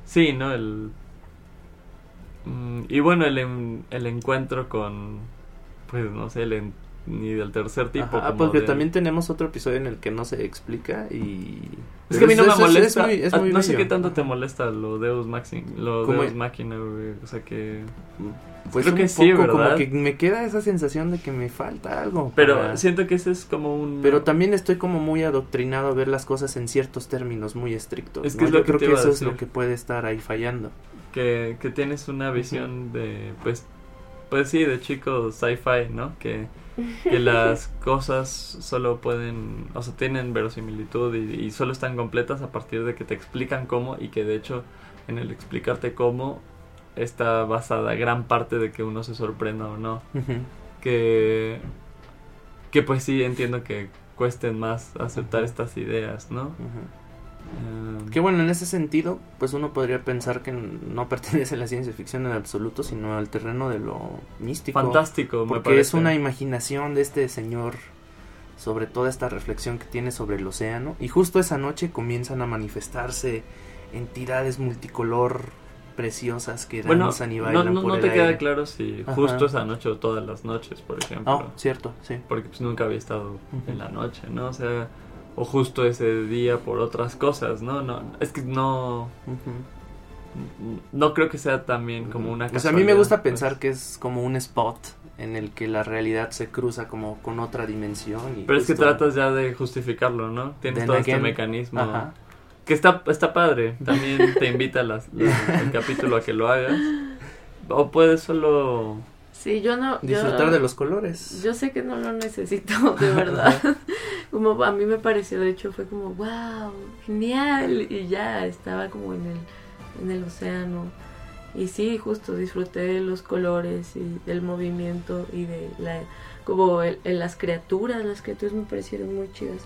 sí, ¿no? El, mm, y bueno, el, el encuentro con, pues no sé, el, ni del tercer tipo. Como porque de- también tenemos otro episodio en el que no se explica y... Es que a mí no me es- molesta. Es muy, es Ah, muy no sé qué tanto te molesta lo Deus Maxi, lo Como- Deus Máquina, güey. O sea que. Pues Creo que sí, poco ¿verdad? como que me queda esa sensación de que me falta algo. Pero para- siento que ese es como un. Pero también estoy como muy adoctrinado a ver las cosas en ciertos términos muy estrictos. Es que ¿no? es lo Yo que creo que eso es lo que puede estar ahí fallando. que, que tienes una visión de, pues, pues sí, de chico sci-fi, ¿no? Que, que las cosas solo pueden, o sea, tienen verosimilitud y, y solo están completas a partir de que te explican cómo y que de hecho en el explicarte cómo está basada gran parte de que uno se sorprenda o no. Que, que pues sí, entiendo que cuesten más aceptar estas ideas, ¿no? Eh, Que bueno, en ese sentido, pues uno podría pensar que no pertenece a la ciencia ficción en absoluto, sino al terreno de lo místico. fantástico, me Porque parece. es una imaginación de este señor sobre toda esta reflexión que tiene sobre el océano. Y justo esa noche comienzan a manifestarse entidades multicolor preciosas que Bueno, danzan y no, bailan no, por no el te queda claro si Ajá. justo esa noche o todas las noches, por ejemplo. Ah, cierto, sí. Porque pues nunca había estado en la noche, ¿no? O sea, o justo ese día por otras cosas, ¿no? no es que no no creo que sea también como una O sea, a mí me gusta pues. pensar que es como un spot en el que la realidad se cruza como con otra dimensión. Y Pero es que tratas ya de justificarlo, ¿no? Tienes todo este again, mecanismo Ajá. que está está padre. También te invita las- el capítulo a que lo hagas. O puedes solo Sí, yo no. yo- Disfrutar de los colores. Yo sé que no lo necesito, de verdad. como a mí me pareció, de hecho, fue como, wow, genial. Y ya estaba como en el, en el océano. Y sí, justo disfruté de los colores y del movimiento y de la, como el- el- las criaturas, las criaturas me parecieron muy chidas.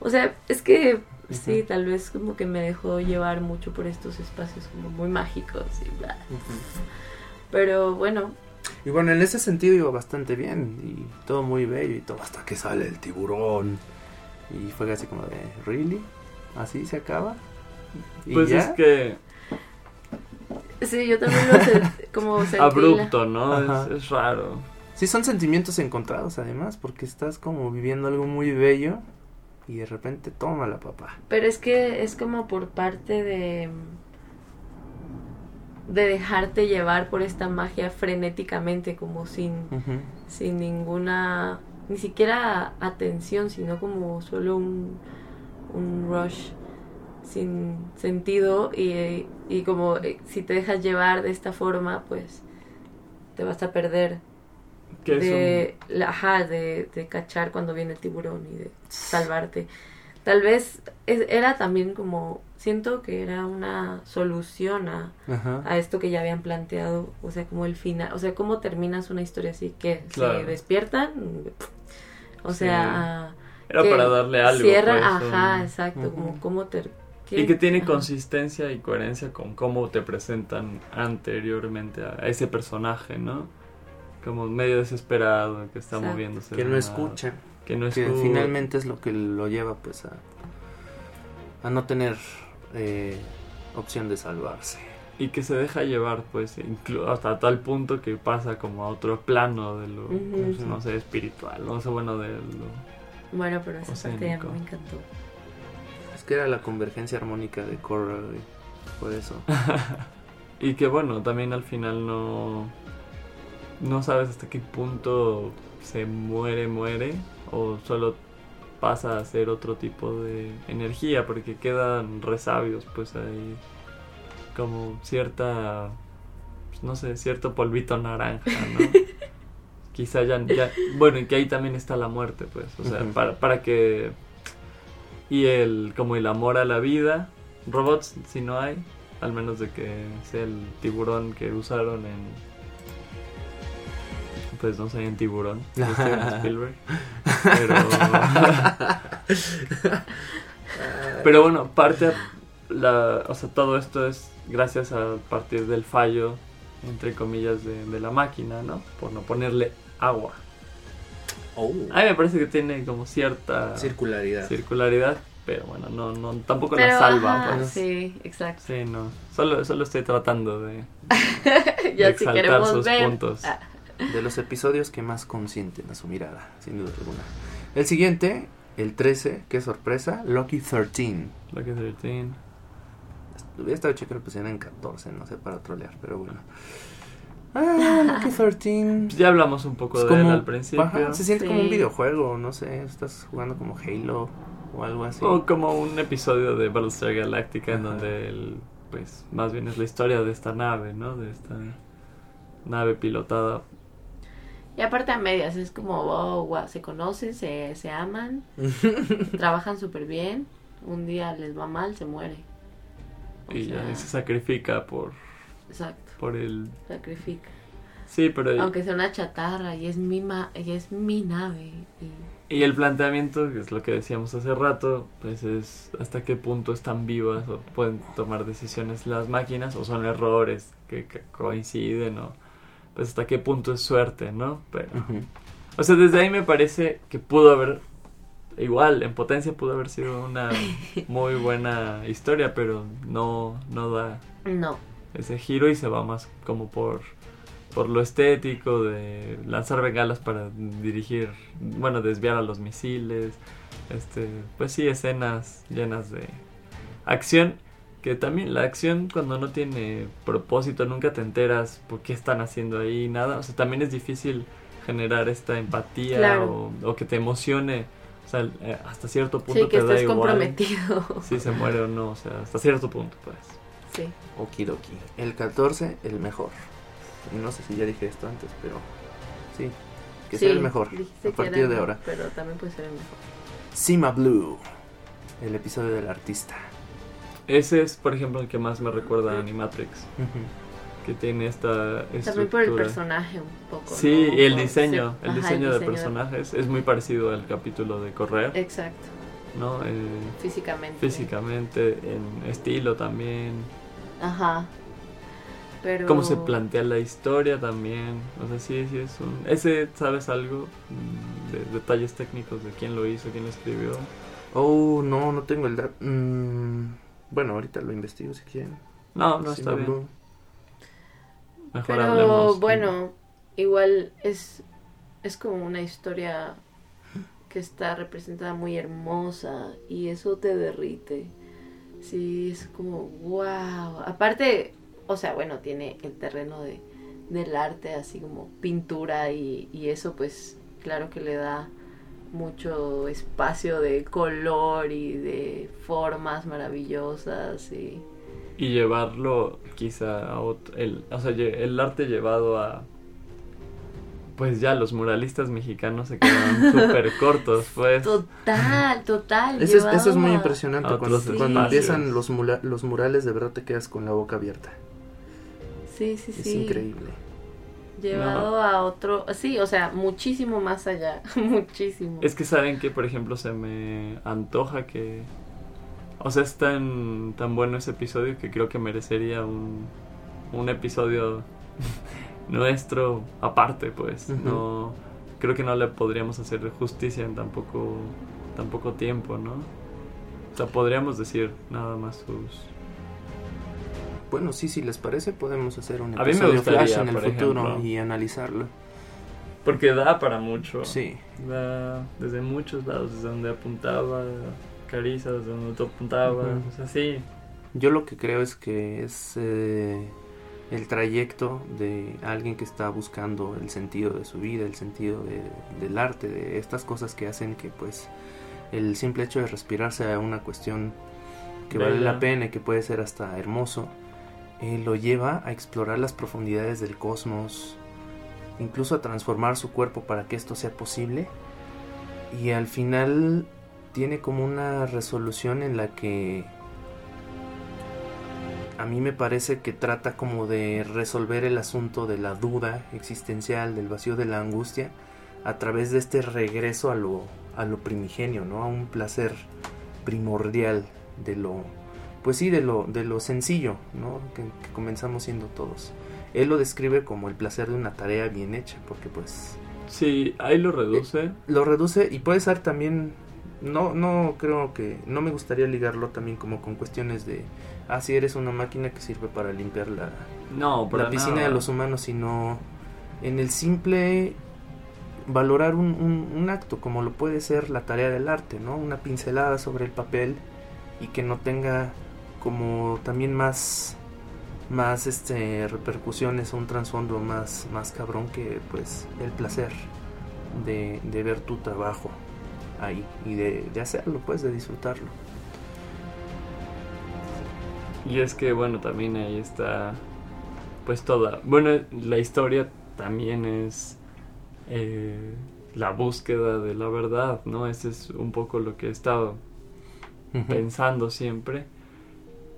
O sea, es que sí, tal vez como que me dejó llevar mucho por estos espacios como muy mágicos y bla. Pero bueno, Y bueno, en ese sentido iba bastante bien. Y todo muy bello y todo hasta que sale el tiburón. Y fue así como de, ¿really? ¿Así se acaba? ¿Y pues ya? es que sí, yo también lo sé, como sentí abrupto, ¿no? Es, es raro. Sí, son sentimientos encontrados además, porque estás como viviendo algo muy bello y de repente toma la papá. Pero es que es como por parte de de dejarte llevar por esta magia frenéticamente como sin sin ninguna ni siquiera atención, sino como solo un un rush sin sentido y, y como eh, si te dejas llevar de esta forma, pues te vas a perder de, la, ajá, de, de cachar cuando viene el tiburón y de salvarte. Tal vez es- era también como, siento que era una solución a, a esto que ya habían planteado, o sea, como el final, o sea, cómo terminas una historia así, que Claro. se despiertan, o Sí. sea, era que para darle algo. cierra, pues, ajá, un- exacto, como cómo ter, Y que tiene ajá. consistencia y coherencia con cómo te presentan anteriormente a ese personaje, ¿no? Como medio desesperado, que está Exacto. moviéndose. Que no escucha. Que no Que escucha. finalmente es lo que lo lleva pues a, a no tener eh, opción de salvarse. Y que se deja llevar, pues, inclu- hasta tal punto que pasa como a otro plano de lo, no sé, espiritual, no sé, bueno, de lo... Bueno, pero esa parte ya me encantó. Es que era la convergencia armónica de Coral, por eso. Y que bueno, también al final no... No sabes hasta qué punto se muere, muere, o solo pasa a ser otro tipo de energía, porque quedan resabios, pues ahí como cierta, pues, no sé, cierto polvito naranja, ¿no? Quizá ya, ya, bueno, y que ahí también está la muerte, pues, o sea, para, para que, y el, como el amor a la vida, robots, si no hay, al menos de que sea el tiburón que usaron en, pues no sé, en tiburón, de Steven Spielberg, pero... Pero bueno, parte la, o sea, todo esto es gracias a partir del fallo entre comillas de, de la máquina, ¿no? Por no ponerle agua. Oh. A mí me parece que tiene como cierta Circularidad. circularidad, pero bueno, no no tampoco Pero, la salva, ajá, pues. sí, exacto. Sí, no. Solo solo estoy tratando de ya si exaltar queremos sus ver puntos. ah, de los episodios que más consienten a su mirada, sin duda alguna. El siguiente, el 13, qué sorpresa, Lucky 13. Lucky 13. Hubiera estado chido que lo pusieran en 14, no sé, para trolear, pero bueno. Ah, Lucky 13. Pues ya hablamos un poco Es de él al principio. ajá, se siente como un videojuego, no sé, estás jugando como Halo o algo así. O como un episodio de Battlestar Galactica en Ajá. donde el, pues más bien es la historia de esta nave, ¿no? De esta nave pilotada. Y aparte a medias, es como, oh, wow, se conocen, se, se aman, trabajan súper bien, un día les va mal, se muere. O y ya se sacrifica por, Exacto, por el... sacrifica. Sí, pero... Aunque sea una chatarra y es mi, ma y es mi nave. Y... Y el planteamiento, que es lo que decíamos hace rato, pues es hasta qué punto están vivas o pueden tomar decisiones las máquinas o son errores que, que coinciden o pues hasta qué punto es suerte, ¿no? Pero, o sea, desde ahí me parece que pudo haber, igual, en potencia pudo haber sido una muy buena historia, pero no, no da No, ese giro y se va más como por por lo estético de lanzar bengalas para dirigir, bueno, desviar a los misiles, este, pues sí, escenas llenas de acción, que también la acción cuando no tiene propósito, nunca te enteras por qué están haciendo ahí, nada, o sea, también es difícil generar esta empatía Claro. o, o que te emocione, o sea, eh, hasta cierto punto sí, que te da estés igual comprometido. si se muere o no, o sea, hasta cierto punto, pues. Sí. Okidoki. El 14, el mejor. Y No sé si ya dije esto antes, pero sí. Que sea el mejor. A que partir era de ahora. Pero también puede ser el mejor. Sima Blue. El episodio del artista. Ese es, por ejemplo, el que más me recuerda a Animatrix. que tiene esta estructura. También por el personaje un poco. Sí, ¿no? y el diseño, sí. el Ajá, diseño de diseño personajes es muy parecido al capítulo de Correr, Exacto, ¿no? Eh, físicamente. físicamente, en estilo también, Ajá. Pero... cómo se plantea la historia también, o sea, sí, sí es un... Ese, ¿sabes algo? Mm, De detalles técnicos de quién lo hizo, quién lo escribió. Oh, no, no tengo el dato. Mm, bueno, ahorita lo investigo si quieren. No, no está bien. Mejor Pero hablemos. bueno, igual es, es como una historia que está representada muy hermosa y eso te derrite. Sí, es como wow. Aparte, o sea, bueno, tiene el terreno de, del arte, así como pintura y, y eso pues claro que le da mucho espacio de color y de formas maravillosas y Y llevarlo quizá a otro... El, o sea, el arte llevado a... Pues ya los muralistas mexicanos se quedan súper cortos, pues. Total, total. Eso es, eso es muy impresionante. Cuando, cuando empiezan los, mula- los murales, de verdad te quedas con la boca abierta. Sí, sí, Es sí. increíble. Llevado a otro, sí, o sea, muchísimo más allá, muchísimo. Es que saben que, por ejemplo, se me antoja que... O sea, es tan, tan bueno ese episodio que creo que merecería un, un episodio nuestro aparte, pues. No... Creo que no le podríamos hacer justicia en tan poco, tan poco tiempo, ¿no? O sea, podríamos decir nada más sus... Bueno, sí, si les parece, podemos hacer un episodio gustaría, flash en el futuro ejemplo. y analizarlo. Porque da para mucho. Sí. Da desde muchos lados, desde donde apuntaba Carissa, desde donde tú apuntabas, Ujú. o sea, sí. Yo lo que creo es que es eh, el trayecto de alguien que está buscando el sentido de su vida, el sentido de- del arte, de estas cosas que hacen que pues el simple hecho de respirar sea una cuestión que vale la pena y que puede ser hasta hermoso, eh, lo lleva a explorar las profundidades del cosmos, incluso a transformar su cuerpo para que esto sea posible y al final tiene como una resolución en la que a mí me parece que trata como de resolver el asunto de la duda existencial, del vacío de la angustia, a través de este regreso a lo, a lo primigenio, ¿no? A un placer primordial de lo, pues sí, de lo, de lo sencillo, ¿no? Que, que comenzamos siendo todos. Él lo describe como el placer de una tarea bien hecha, porque pues Sí, ahí lo reduce. lo reduce y puede ser también no no creo que no me gustaría ligarlo también como con cuestiones de ah si eres una máquina que sirve para limpiar la, No, la piscina nada. de los humanos sino en el simple valorar un, un- un acto, como lo puede ser la tarea del arte, ¿no? Una pincelada sobre el papel y que no tenga como también más más este repercusiones un trasfondo más más cabrón que pues el placer de, de ver tu trabajo ahí y de, de hacerlo pues de disfrutarlo. Y es que, bueno, también ahí está, pues toda, bueno, la historia también es eh, la búsqueda de la verdad, ¿no? Ese es un poco lo que he estado pensando siempre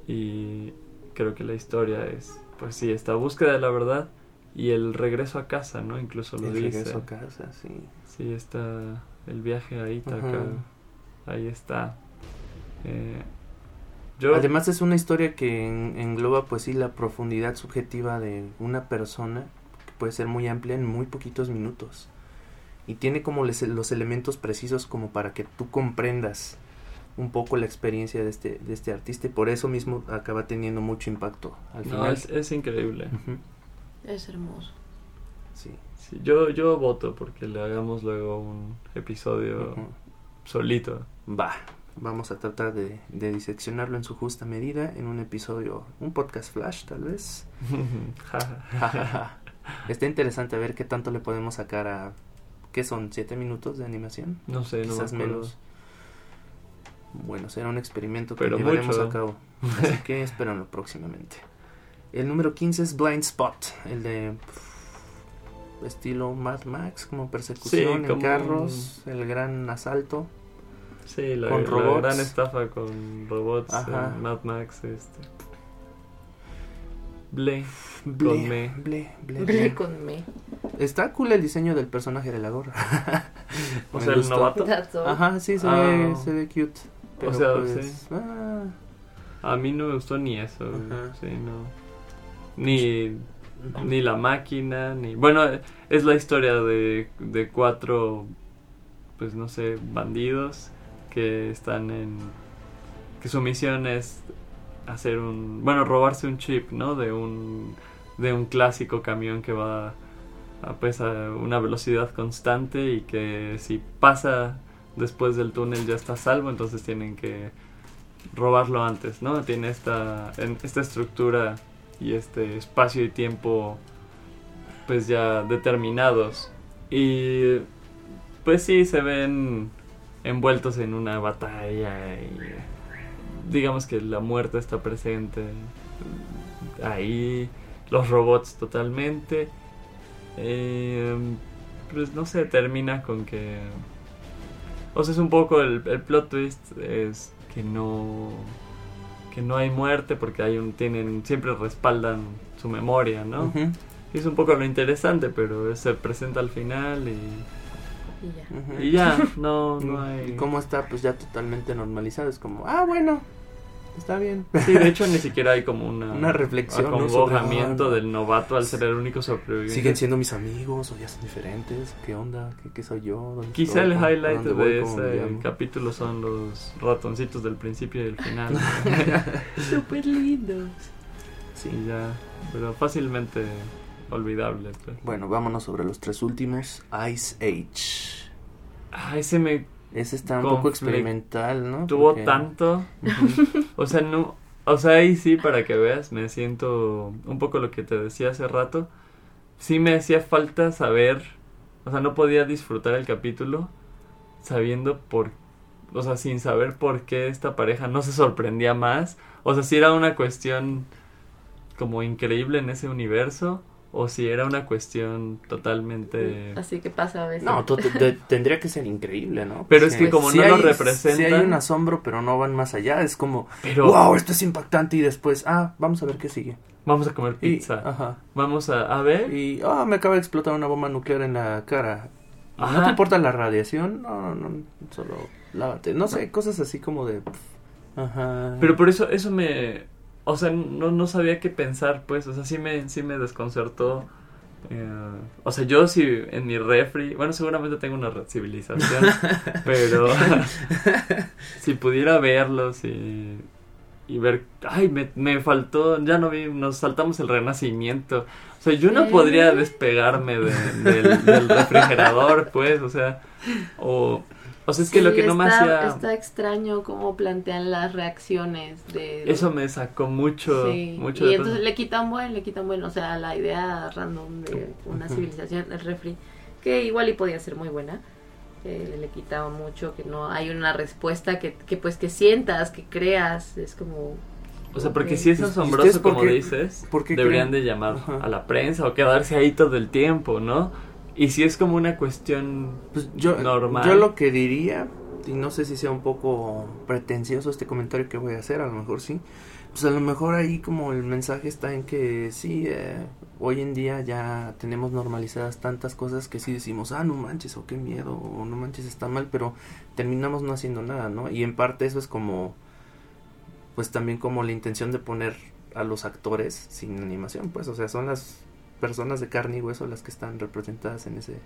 y creo que la historia es, pues sí, esta búsqueda de la verdad y el regreso a casa, ¿no? Incluso lo el dice. regreso a casa sí Sí, está el viaje a Ítaca, Ajá. ahí está. Eh, yo, Además es una historia que en- engloba pues sí la profundidad subjetiva de una persona que puede ser muy amplia en muy poquitos minutos y tiene como les- los elementos precisos como para que tú comprendas un poco la experiencia de este de este artista y por eso mismo acaba teniendo mucho impacto al no, final. es, es increíble. Es hermoso. sí. Sí, yo, yo voto porque le hagamos luego un episodio solito. Va, vamos a tratar de, de diseccionarlo en su justa medida en un episodio, un podcast flash tal vez. Está interesante ver qué tanto le podemos sacar a... ¿Qué son? ¿Siete minutos de animación? no sé, no me Quizás acuerdo. menos. Bueno, será un experimento que Pero llevaremos mucho. a cabo. Así que espérenlo próximamente. El número 15 es Blind Spot, el de pff, estilo Mad Max, como persecución en como carros, el gran asalto. Sí, la, Con la robots. gran estafa con robots Ajá. en Mad Max. Este. Ble. Ble, Con me. ble, ble, Ble ble. con me. Está cool el diseño del personaje de la gorra. O Me sea, el gustó. novato. Ajá, sí, se, Ah. ve, se ve cute. Pero sea, pues, sí. ah, A mí no me gustó ni eso. Ajá. Sí, no. Ni, ni la máquina, ni... Bueno, es la historia de, de cuatro, pues no sé, bandidos que están en... Que su misión es hacer un... Bueno, robarse un chip, ¿no? De un, de un clásico camión que va a, pues, a una velocidad constante y que si pasa después del túnel ya está salvo, entonces tienen que robarlo antes, ¿no? Tiene esta, en- esta estructura y este espacio y tiempo pues ya determinados. Y pues sí, se ven envueltos en una batalla y digamos que la muerte está presente ahí, los robots totalmente. Eh, pues no sé, termina con que... O sea, es un poco el, el plot twist es que no que no hay muerte porque hay un tienen siempre respaldan su memoria, ¿no? Y es un poco lo interesante, pero se presenta al final y, Y ya. y ya, no no hay Y cómo está pues ya totalmente normalizado. Es como, ah, bueno, está bien. Sí, de hecho ni siquiera hay como una Una reflexión, ¿no? acongojamiento sobre- del novato al ser el único sobreviviente. ¿Siguen siendo mis amigos o ya son diferentes? ¿Qué onda? ¿Qué, qué soy yo? ¿Dónde Quizá estoy? el ¿Cómo- highlight de ¿Cómo me ese capítulo son los ratoncitos del principio y del final. Súper lindos. Sí. y ya, pero fácilmente olvidable. pues. Bueno, vámonos sobre los tres últimos. Ice Age. Ah, ese me Ese está un poco experimental, ¿no? tuvo Porque- tanto. O sea, no. O sea, ahí sí, para que veas, me siento un poco lo que te decía hace rato. Sí me hacía falta saber. O sea, no podía disfrutar el capítulo sabiendo por. O sea, sin saber por qué esta pareja no se sorprendía más. O sea, si era una cuestión como increíble en ese universo. O si era una cuestión totalmente. Así que pasa a veces. No, tendría que ser increíble, ¿no? Pero es que como sí no lo hay- representan- Sí hay un asombro, pero no van más allá. Es como, Pero wow, esto es impactante. Y después, ah, vamos a ver qué sigue. vamos a comer Y, pizza. ajá. Vamos a, a ver. Y, ah, me acaba de explotar una bomba nuclear en la cara. ¿No te importa la radiación? No, no, no, solo lávate. No sé, cosas así como de... pf, Ajá. Pero por eso, eso me... O sea, no, no sabía qué pensar, pues. O sea, sí me, sí me desconcertó. Eh, o sea, yo si en mi refri... Bueno, seguramente tengo una civilización. pero... si pudiera verlos y... y ver, ay, me, me faltó, ya no vi, nos saltamos el renacimiento. O sea, yo no podría despegarme de- del, del refrigerador, pues, o sea, o, o sea, es que Sí, lo que no me está, hacía, Está extraño cómo plantean las reacciones de... eso me sacó mucho, Sí, mucho y de entonces le quitan buen, le quitan buen, o sea, la idea random de una civilización, el refri, que igual y podía ser muy buena, eh, le quitaba mucho, que no hay una respuesta que, que pues que sientas, que creas, es como... O sea, porque ok. si es ¿Y ustedes asombroso, como qué- dices, deberían creen? de llamar Ajá. a la prensa o quedarse ahí todo el tiempo, ¿no? Y si es como una cuestión Pues yo, normal. yo lo que diría, y no sé si sea un poco pretencioso este comentario que voy a hacer, a lo mejor sí, pues a lo mejor ahí como el mensaje está en que sí, eh, hoy en día ya tenemos normalizadas tantas cosas que sí decimos, ah, no manches, o qué miedo, o no manches, está mal, pero terminamos no haciendo nada, ¿no? Y en parte eso es como, pues también como la intención de poner a los actores sin animación, pues, o sea, son las personas de carne y hueso las que están representadas en ese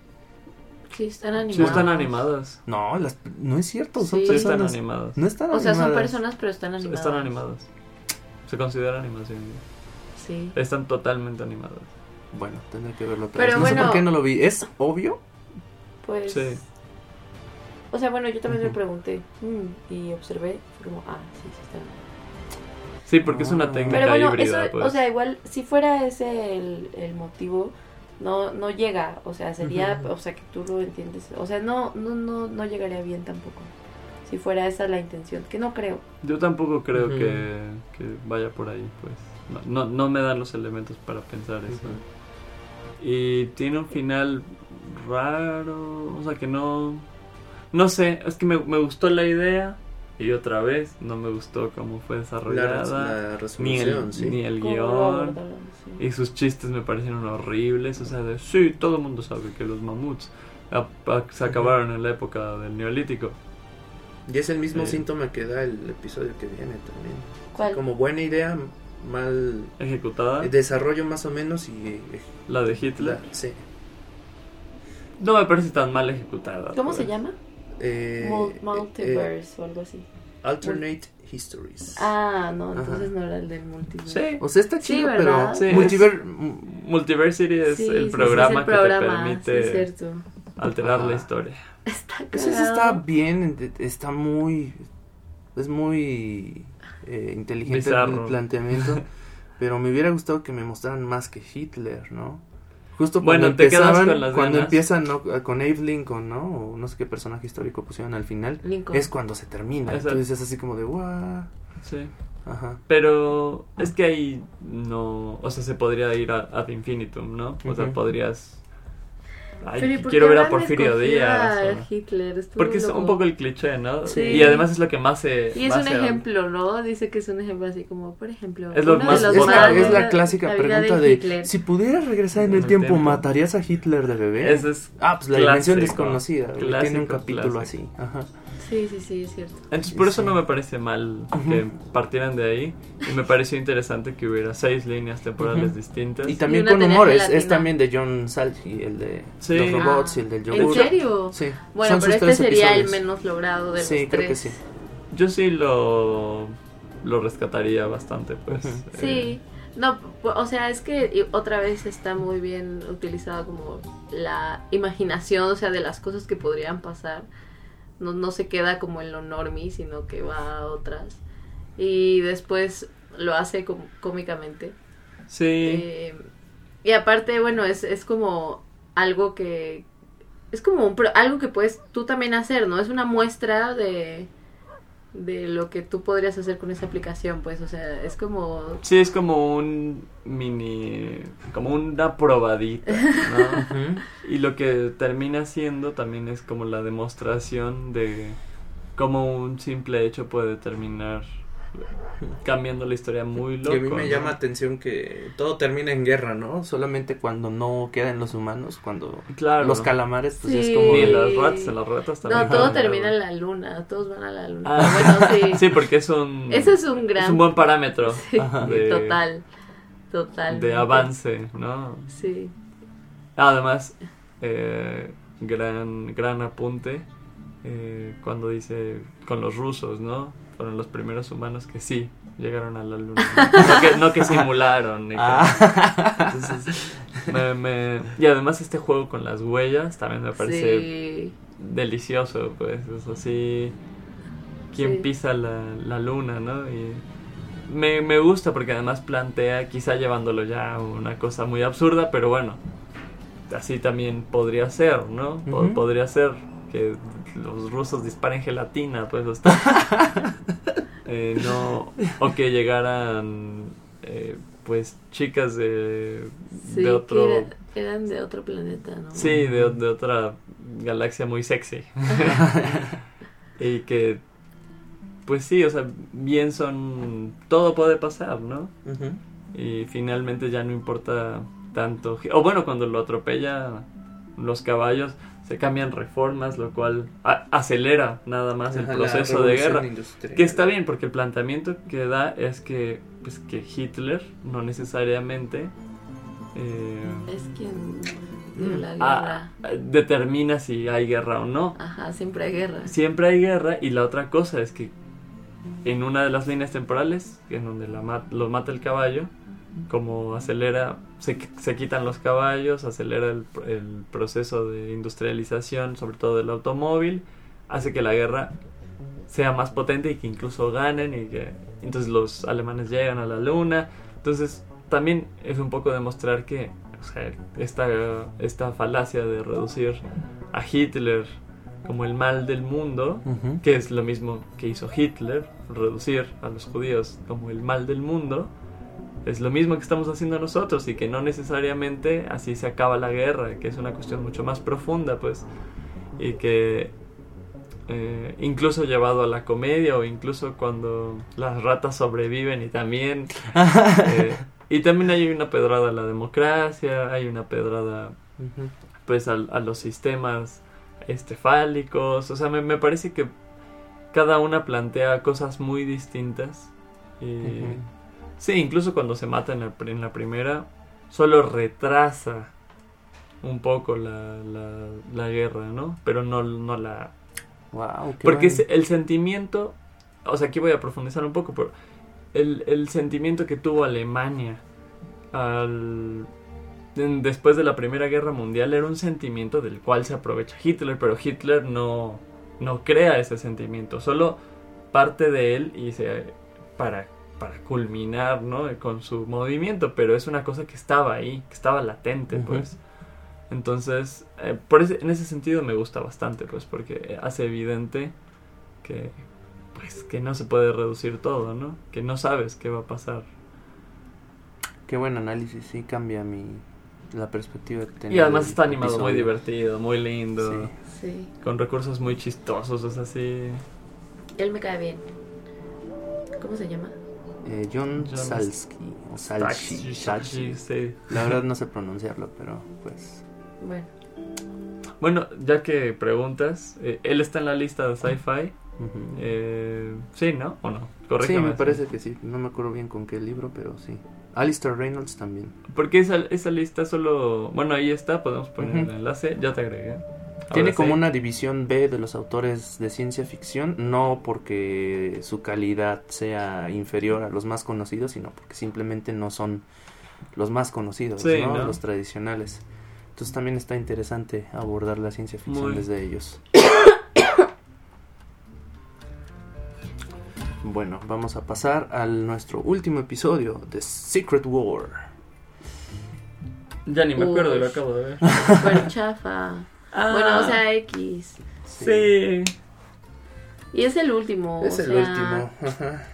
Sí, están animadas. Sí están animadas. no, las, no es cierto, son Sí. Sí están animadas. No están O sea, son animadas. personas, pero están animadas. Están animadas. Se considera animación. Sí. Están totalmente animadas. Bueno, tendré que verlo otra Pero vez. No sé bueno. por qué no lo vi. ¿Es obvio? Pues... Sí. O sea, bueno, yo también me pregunté mm, y observé, fue como, ah, sí, sí están Sí, porque es una Ah. técnica Pero bueno, híbrida, eso, pues. o sea, igual, si fuera ese el, el motivo, no, no llega, o sea, sería, o sea, que tú lo entiendes, o sea, no, no, no, no llegaría bien tampoco, si fuera esa la intención, que no creo. Yo tampoco creo que, que vaya por ahí, pues. No, no, no me dan los elementos para pensar eso. Y tiene un final raro, o sea, que no... No sé, es que me, me gustó la idea y otra vez no me gustó cómo fue desarrollada. la ni el, sí. ni el ¿Cómo lo guion. Sí. Y sus chistes me parecieron horribles. O sea, de sí, todo el mundo sabe que los mamuts a- a- se acabaron en la época del neolítico. Y es el mismo Sí. síntoma que da el episodio que viene también. ¿Cuál? Como buena idea, mal Ejecutada, desarrollo más o menos y... eh, la de Hitler. la- sí. No me parece tan mal ejecutada. ¿Cómo se llama? Eh, eh, Multiverse o algo así. alternate Histories. Ah, no, entonces Ajá. no era el del multiverse. Sí. O sea, está Sí, chido, ¿verdad? pero... Sí, multiver- Multiversity es Sí, sí, el sí, programa es el que programa, te sí, permite es cierto. alterar la Ajá. historia. Está eso está bien, está muy... Es muy eh, inteligente Bizarro. el planteamiento. pero me hubiera gustado que me mostraran más que Hitler, ¿no? Justo Bueno, te quedas empezaban, con las cuando ganas. empiezan ¿no? con Abe Lincoln, ¿no? O no sé qué personaje histórico pusieron al final. Lincoln. Es cuando se termina. Exacto. Entonces es así como de, guau. Sí. Ajá. Pero es que ahí no, o sea, se podría ir a- ad infinitum, ¿no? O sea, podrías... Ay, Pero ¿y por quiero ver a Porfirio Díaz. a o- Hitler? Porque es loco. un poco el cliché, ¿no? Sí. Y además es lo que más se... Y es un ejemplo, ¿no? Dice que es un ejemplo así como, por ejemplo... Es lo de más los Es la, es la clásica la pregunta de, Hitler. si pudieras regresar en el el tiempo, tiempo. ¿matarías a Hitler de bebé? Ese es Ah, pues la dimensión clásico, desconocida. güey, Tiene un clásico, capítulo clásico. así. Ajá. Sí, sí, sí, es cierto. Entonces por eso Sí. no me parece mal que partieran de ahí y me pareció interesante que hubiera seis líneas temporales Ujú. distintas. Y también una con tenía humor, es, gelatina. también de John Salchi, el de Sí. los robots Ah, y el del ¿En yogur. serio? Sí. Bueno, Son pero sus este tres sería el episodios. menos logrado de Sí, los creo tres. que sí. Yo sí lo, lo rescataría bastante, pues. Ujú. eh, Sí, no, o sea, es que y otra vez está muy bien utilizada como la imaginación, o sea, de las cosas que podrían pasar. No, no se queda como en lo normie, sino que va a otras. Y después lo hace cómicamente. sí. Eh, y aparte, bueno, es, es como algo que... Es como un algo que puedes tú también hacer, ¿no? Es una muestra de, de lo que tú podrías hacer con esa aplicación, pues, o sea, es como... Sí, es como un mini, como una probadita, ¿no? Y lo que termina siendo también es como la demostración de cómo un simple hecho puede terminar cambiando la historia muy Y loco. a mí me ¿no? llama atención que todo termina en guerra, ¿no? Solamente cuando no quedan los humanos, cuando Claro. los calamares, pues Sí. es como... En las ratas, en las ratas también. No, todo van a termina en la luna, todos van a la luna. Ah. Bueno, sí. Sí, porque es un... Eso es un gran... es un buen parámetro Sí, de, total, total. de avance, ¿no? Sí. Además, eh, gran, gran apunte eh, cuando dice con los rusos, ¿no? Fueron los primeros humanos que sí llegaron a la luna. No que, no que simularon. ni que- Ah. Entonces, me- me- y además este juego con las huellas también me parece Sí. delicioso, pues, es así, quién Sí. pisa la, la luna, ¿no? Y me, me gusta porque además plantea, quizá llevándolo ya a una cosa muy absurda, pero bueno, así también podría ser, ¿no? Podría ser que los rusos disparen gelatina, pues, o está- Eh, no, o que llegaran, eh, pues, chicas de, Sí, de otro... que era- eran de otro planeta, ¿no? Sí, de, de otra galaxia muy sexy. y que, pues sí, o sea, bien son... Todo puede pasar, ¿no? Y finalmente ya no importa tanto... O bueno, cuando lo atropella los caballos, se cambian reformas, lo cual a- acelera nada más el Ajá, proceso de guerra. industrial. Que está bien, porque el planteamiento que da es que, pues, que Hitler no necesariamente... eh, Es quien dio la ah, guerra. determina si hay guerra o no. Ajá, siempre hay guerra. Siempre hay guerra y la otra cosa es que en una de las líneas temporales, en donde la ma- lo mata el caballo, como acelera, se, se quitan los caballos, acelera el, pr- el proceso de industrialización, sobre todo del automóvil, hace que la guerra sea más potente y que incluso ganen y que entonces los alemanes llegan a la luna. Entonces también es un poco demostrar que o sea, esta, esta falacia de reducir a Hitler como el mal del mundo, que es lo mismo que hizo Hitler, reducir a los judíos como el mal del mundo, es lo mismo que estamos haciendo nosotros y que no necesariamente así se acaba la guerra, que es una cuestión mucho más profunda, pues, y que eh, incluso llevado a la comedia o incluso cuando las ratas sobreviven y también... eh, y también hay una pedrada a la democracia, hay una pedrada pues a, los sistemas este, fálicos. O sea, me, me parece que cada una plantea cosas muy distintas. Y. Sí, incluso cuando se mata en la, en la primera, solo retrasa un poco la, la, la guerra, ¿no? Pero no, no la... Wow, Porque bueno. el sentimiento, o sea, aquí voy a profundizar un poco, pero el, el sentimiento que tuvo Alemania al, en- después de la Primera Guerra Mundial era un sentimiento del cual se aprovecha Hitler, pero Hitler no, no crea ese sentimiento, solo parte de él y se, para, para culminar ¿no? con su movimiento, pero es una cosa que estaba ahí, que estaba latente, Ujú. pues. Entonces, eh, por ese- en ese sentido me gusta bastante, pues, porque hace evidente que, pues, que no se puede reducir todo, ¿no? Que no sabes qué va a pasar. Qué buen análisis, sí cambia mi la perspectiva que tenía. Y además está animado muy episodio. divertido, muy lindo, Sí. Sí. con recursos muy chistosos, es así. Él me cae bien. ¿Cómo se llama? Eh, John John Salsky o Salchi, Taxi, Salchi. sí. La verdad no sé pronunciarlo, pero pues Bueno, Bueno, ya que preguntas, eh, él está en la lista de sci-fi. Eh, sí, ¿no? ¿O no? Sí, me parece que sí. No me acuerdo bien con qué libro, pero sí. Alistair Reynolds también. Porque esa, esa lista solo... Bueno, ahí está, podemos poner Ujú. el enlace. Ya te agregué. Tiene como sí. una división B de los autores de ciencia ficción, no porque su calidad sea inferior a los más conocidos, sino porque simplemente no son los más conocidos, Sí, ¿no? ¿no? los tradicionales. Entonces también está interesante abordar la ciencia ficción Muy. desde ellos. Bueno, vamos a pasar al nuestro último episodio de Secret War. Ya ni me acuerdo, lo acabo de ver. bueno, chafa. Ah, Bueno, o sea, X. sí. Y es el último. Es o el sea, último. Ajá.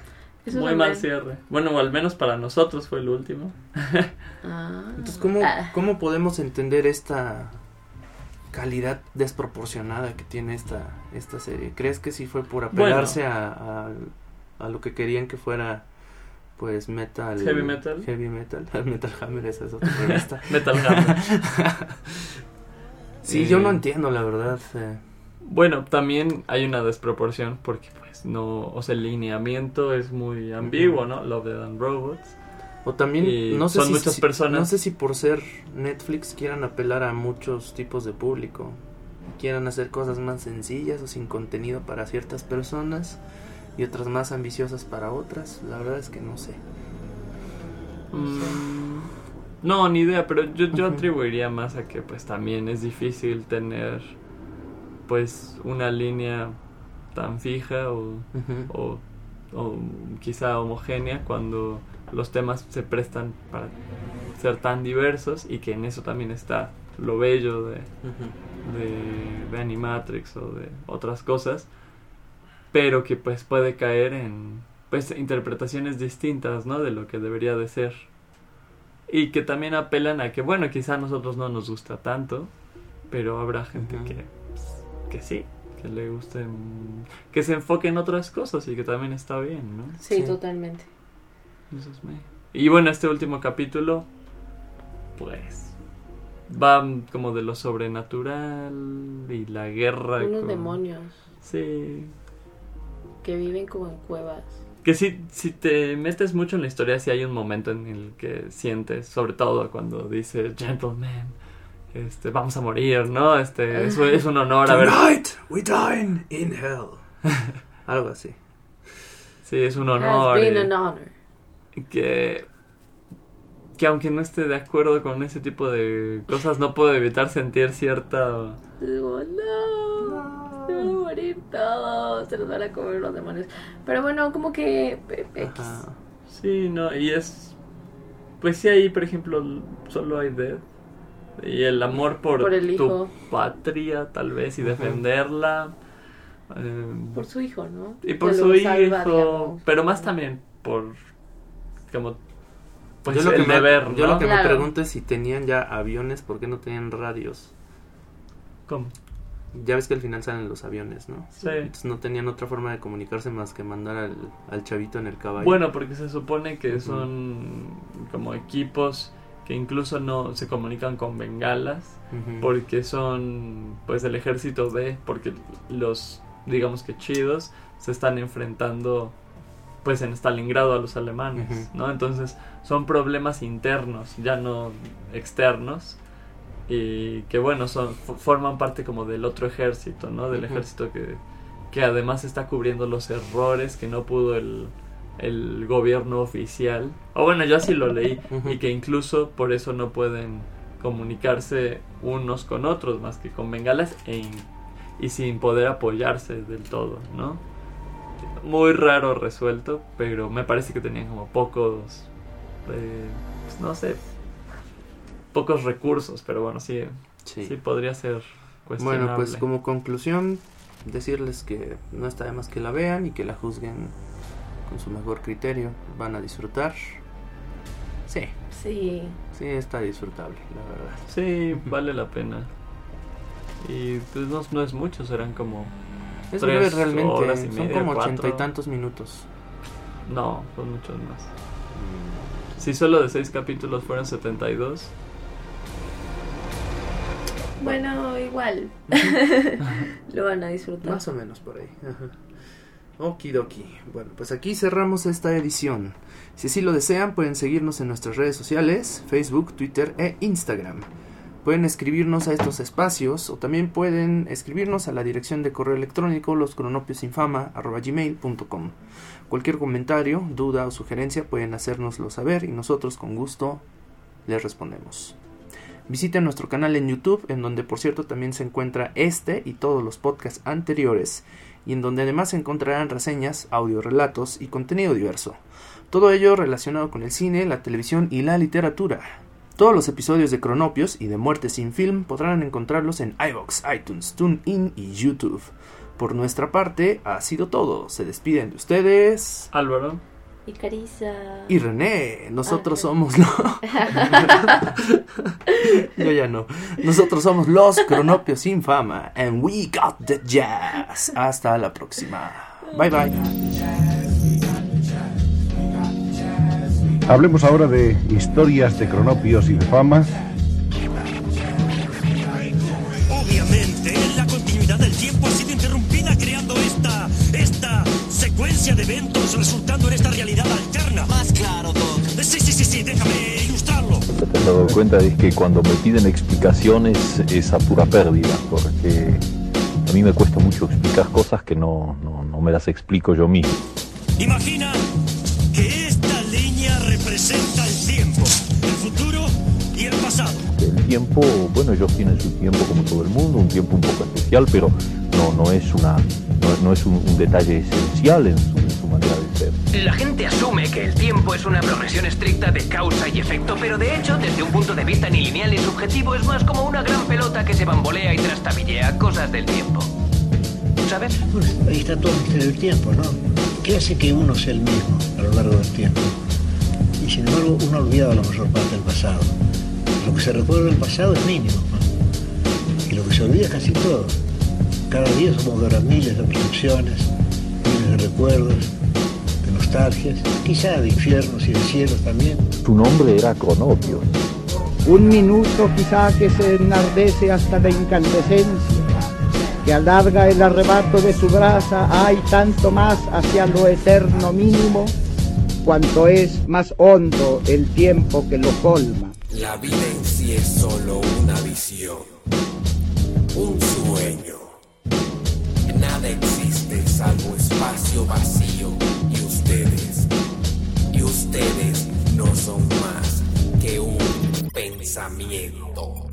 Muy mal cierre. Bueno, o al menos para nosotros fue el último. Ah. Entonces, ¿cómo, Ah. ¿cómo podemos entender esta calidad desproporcionada que tiene esta, esta serie? ¿Crees que sí fue por apelarse a, a, a lo que querían que fuera, pues, metal? Heavy metal. Heavy metal. Metal Hammer, esa es otra revista. Metal Hammer. sí, Eh, yo no entiendo, la verdad. eh. Bueno, también hay una desproporción porque pues no, o sea, el lineamiento es muy ambiguo, ¿no? Love, Death and Robots. O también, Y no sé son si, muchas personas. No sé si por ser Netflix quieran apelar a muchos tipos de público. Quieran hacer cosas más sencillas o sin contenido para ciertas personas. y otras más ambiciosas para otras. La verdad es que no sé. Mm, no, ni idea, pero yo, yo atribuiría más a que pues también es difícil tener pues una línea tan fija o, o, o quizá homogénea cuando los temas se prestan para ser tan diversos y que en eso también está lo bello de, de, de Animatrix o de otras cosas, pero que pues puede caer en pues interpretaciones distintas, ¿no? De lo que debería de ser. Y que también apelan a que, bueno, quizá a nosotros no nos gusta tanto, pero habrá gente que, pues, que sí, que le gusten, que se enfoque en otras cosas y que también está bien, ¿no? Sí, Sí. totalmente. Eso es me- Y bueno, este último capítulo, pues, va como de lo sobrenatural y la guerra. Unos con- demonios Sí. que viven como en cuevas. Que si, si te metes mucho en la historia, sí hay un momento en el que sientes, sobre todo cuando dice gentleman, este, vamos a morir, ¿no? Este, es, es un honor haber... Tonight we dine in hell. Algo así. Sí, es un Has honor. been y- an honor. que que aunque no esté de acuerdo con ese tipo de cosas no puedo evitar sentir cierta Digo, no, morir todos, se los van a comer los demonios. Pero bueno, como que eh, X. Ajá. sí no y es pues sí ahí por ejemplo solo hay death y el amor por, Por el tu hijo. patria tal vez y defenderla eh, Por su hijo, ¿no? y por Que su lo hijo salva, digamos. pero más también por como pues yo lo el que, me, deber yo ¿no? lo que me Claro. pregunto es si tenían ya aviones, ¿por qué no tenían radios? ¿Cómo? Ya ves que al final salen los aviones, ¿no? Sí. Entonces no tenían otra forma de comunicarse más que mandar al, al chavito en el caballo. Bueno, porque se supone que son como equipos que incluso no se comunican con bengalas porque son pues el ejército de porque los digamos que chidos se están enfrentando pues en Stalingrado a los alemanes. ¿no? Entonces son problemas internos, ya no externos y que bueno, son forman parte como del otro ejército, ¿no? Del ejército que que además está cubriendo los errores que no pudo el el gobierno oficial. O bueno, yo así lo leí y que incluso por eso no pueden comunicarse unos con otros más que con bengalas e y sin poder apoyarse del todo, ¿no? Muy raro resuelto, pero me parece que tenían como pocos, eh, pues, no sé, pocos recursos, pero bueno, sí, Sí. sí podría ser cuestionable. Bueno, pues como conclusión, decirles que no está de más que la vean y que la juzguen con su mejor criterio. Van a disfrutar. Sí, Sí. sí está disfrutable, la verdad. Sí, vale la pena. Y pues no, no es mucho, serán como... Es Tres breve realmente, horas y son media, como ochenta y tantos minutos. No, son muchos más. Si solo de seis capítulos fueran 72, Bueno, igual. Lo van a disfrutar. Más o menos por ahí. Ajá. Okidoki. Bueno, pues aquí cerramos esta edición. Si así lo desean, pueden seguirnos en nuestras redes sociales, Facebook, Twitter e Instagram. Pueden escribirnos a estos espacios o también pueden escribirnos a la dirección de correo electrónico loscronopiosinfama.gmail.com Cualquier comentario, duda o sugerencia pueden hacérnoslo saber y nosotros con gusto les respondemos. Visiten nuestro canal en YouTube, en donde por cierto también se encuentra este y todos los podcasts anteriores, y en donde además encontrarán reseñas, audiorelatos y contenido diverso. Todo ello relacionado con el cine, la televisión y la literatura. Todos los episodios de Cronopios y de Muerte sin Film podrán encontrarlos en iVoox, iTunes, TuneIn y YouTube. Por nuestra parte, ha sido todo. Se despiden de ustedes. Álvaro, Y Carissa. Y René, nosotros Ah, somos los... Yo ya no. Nosotros somos los Cronopios sin fama. And we got the jazz. Hasta la próxima. Bye bye. Hablemos ahora de historias de cronopios y de fama. Secuencia de eventos resultando en esta realidad alterna. Más claro, Doc. Sí, sí, sí, sí, déjame ilustrarlo. Te has dado cuenta es que cuando me piden explicaciones es a pura pérdida, porque a mí me cuesta mucho explicar cosas que no, no, no no me las explico yo mismo. Imagina que esta línea representa tiempo, bueno, ellos tienen su tiempo como todo el mundo, un tiempo un poco especial, pero no, no es, una, no, no es un, un detalle esencial en su, en su manera de ser. La gente asume que el tiempo es una progresión estricta de causa y efecto, pero de hecho, desde un punto de vista ni lineal ni subjetivo, es más como una gran pelota que se bambolea y trastabillea cosas del tiempo. ¿Sabes? Bueno, ahí está todo el misterio del tiempo, ¿no? ¿Qué hace que uno sea el mismo a lo largo del tiempo? Y sin embargo, uno ha olvidado la mayor parte del pasado. Lo que se recuerda del pasado es mínimo. Y lo que se olvida es casi todo. Cada día somos de miles de percepciones, miles de recuerdos, de nostalgias, quizá de infiernos y de cielos también. Su nombre era Cronopio. Un minuto quizá que se enardece hasta la incandescencia, que alarga el arrebato de su brasa, hay tanto más hacia lo eterno mínimo, cuanto es más hondo el tiempo que lo colma. La vida en sí es solo una visión, un sueño. Nada existe salvo espacio vacío y ustedes, y ustedes no son más que un pensamiento.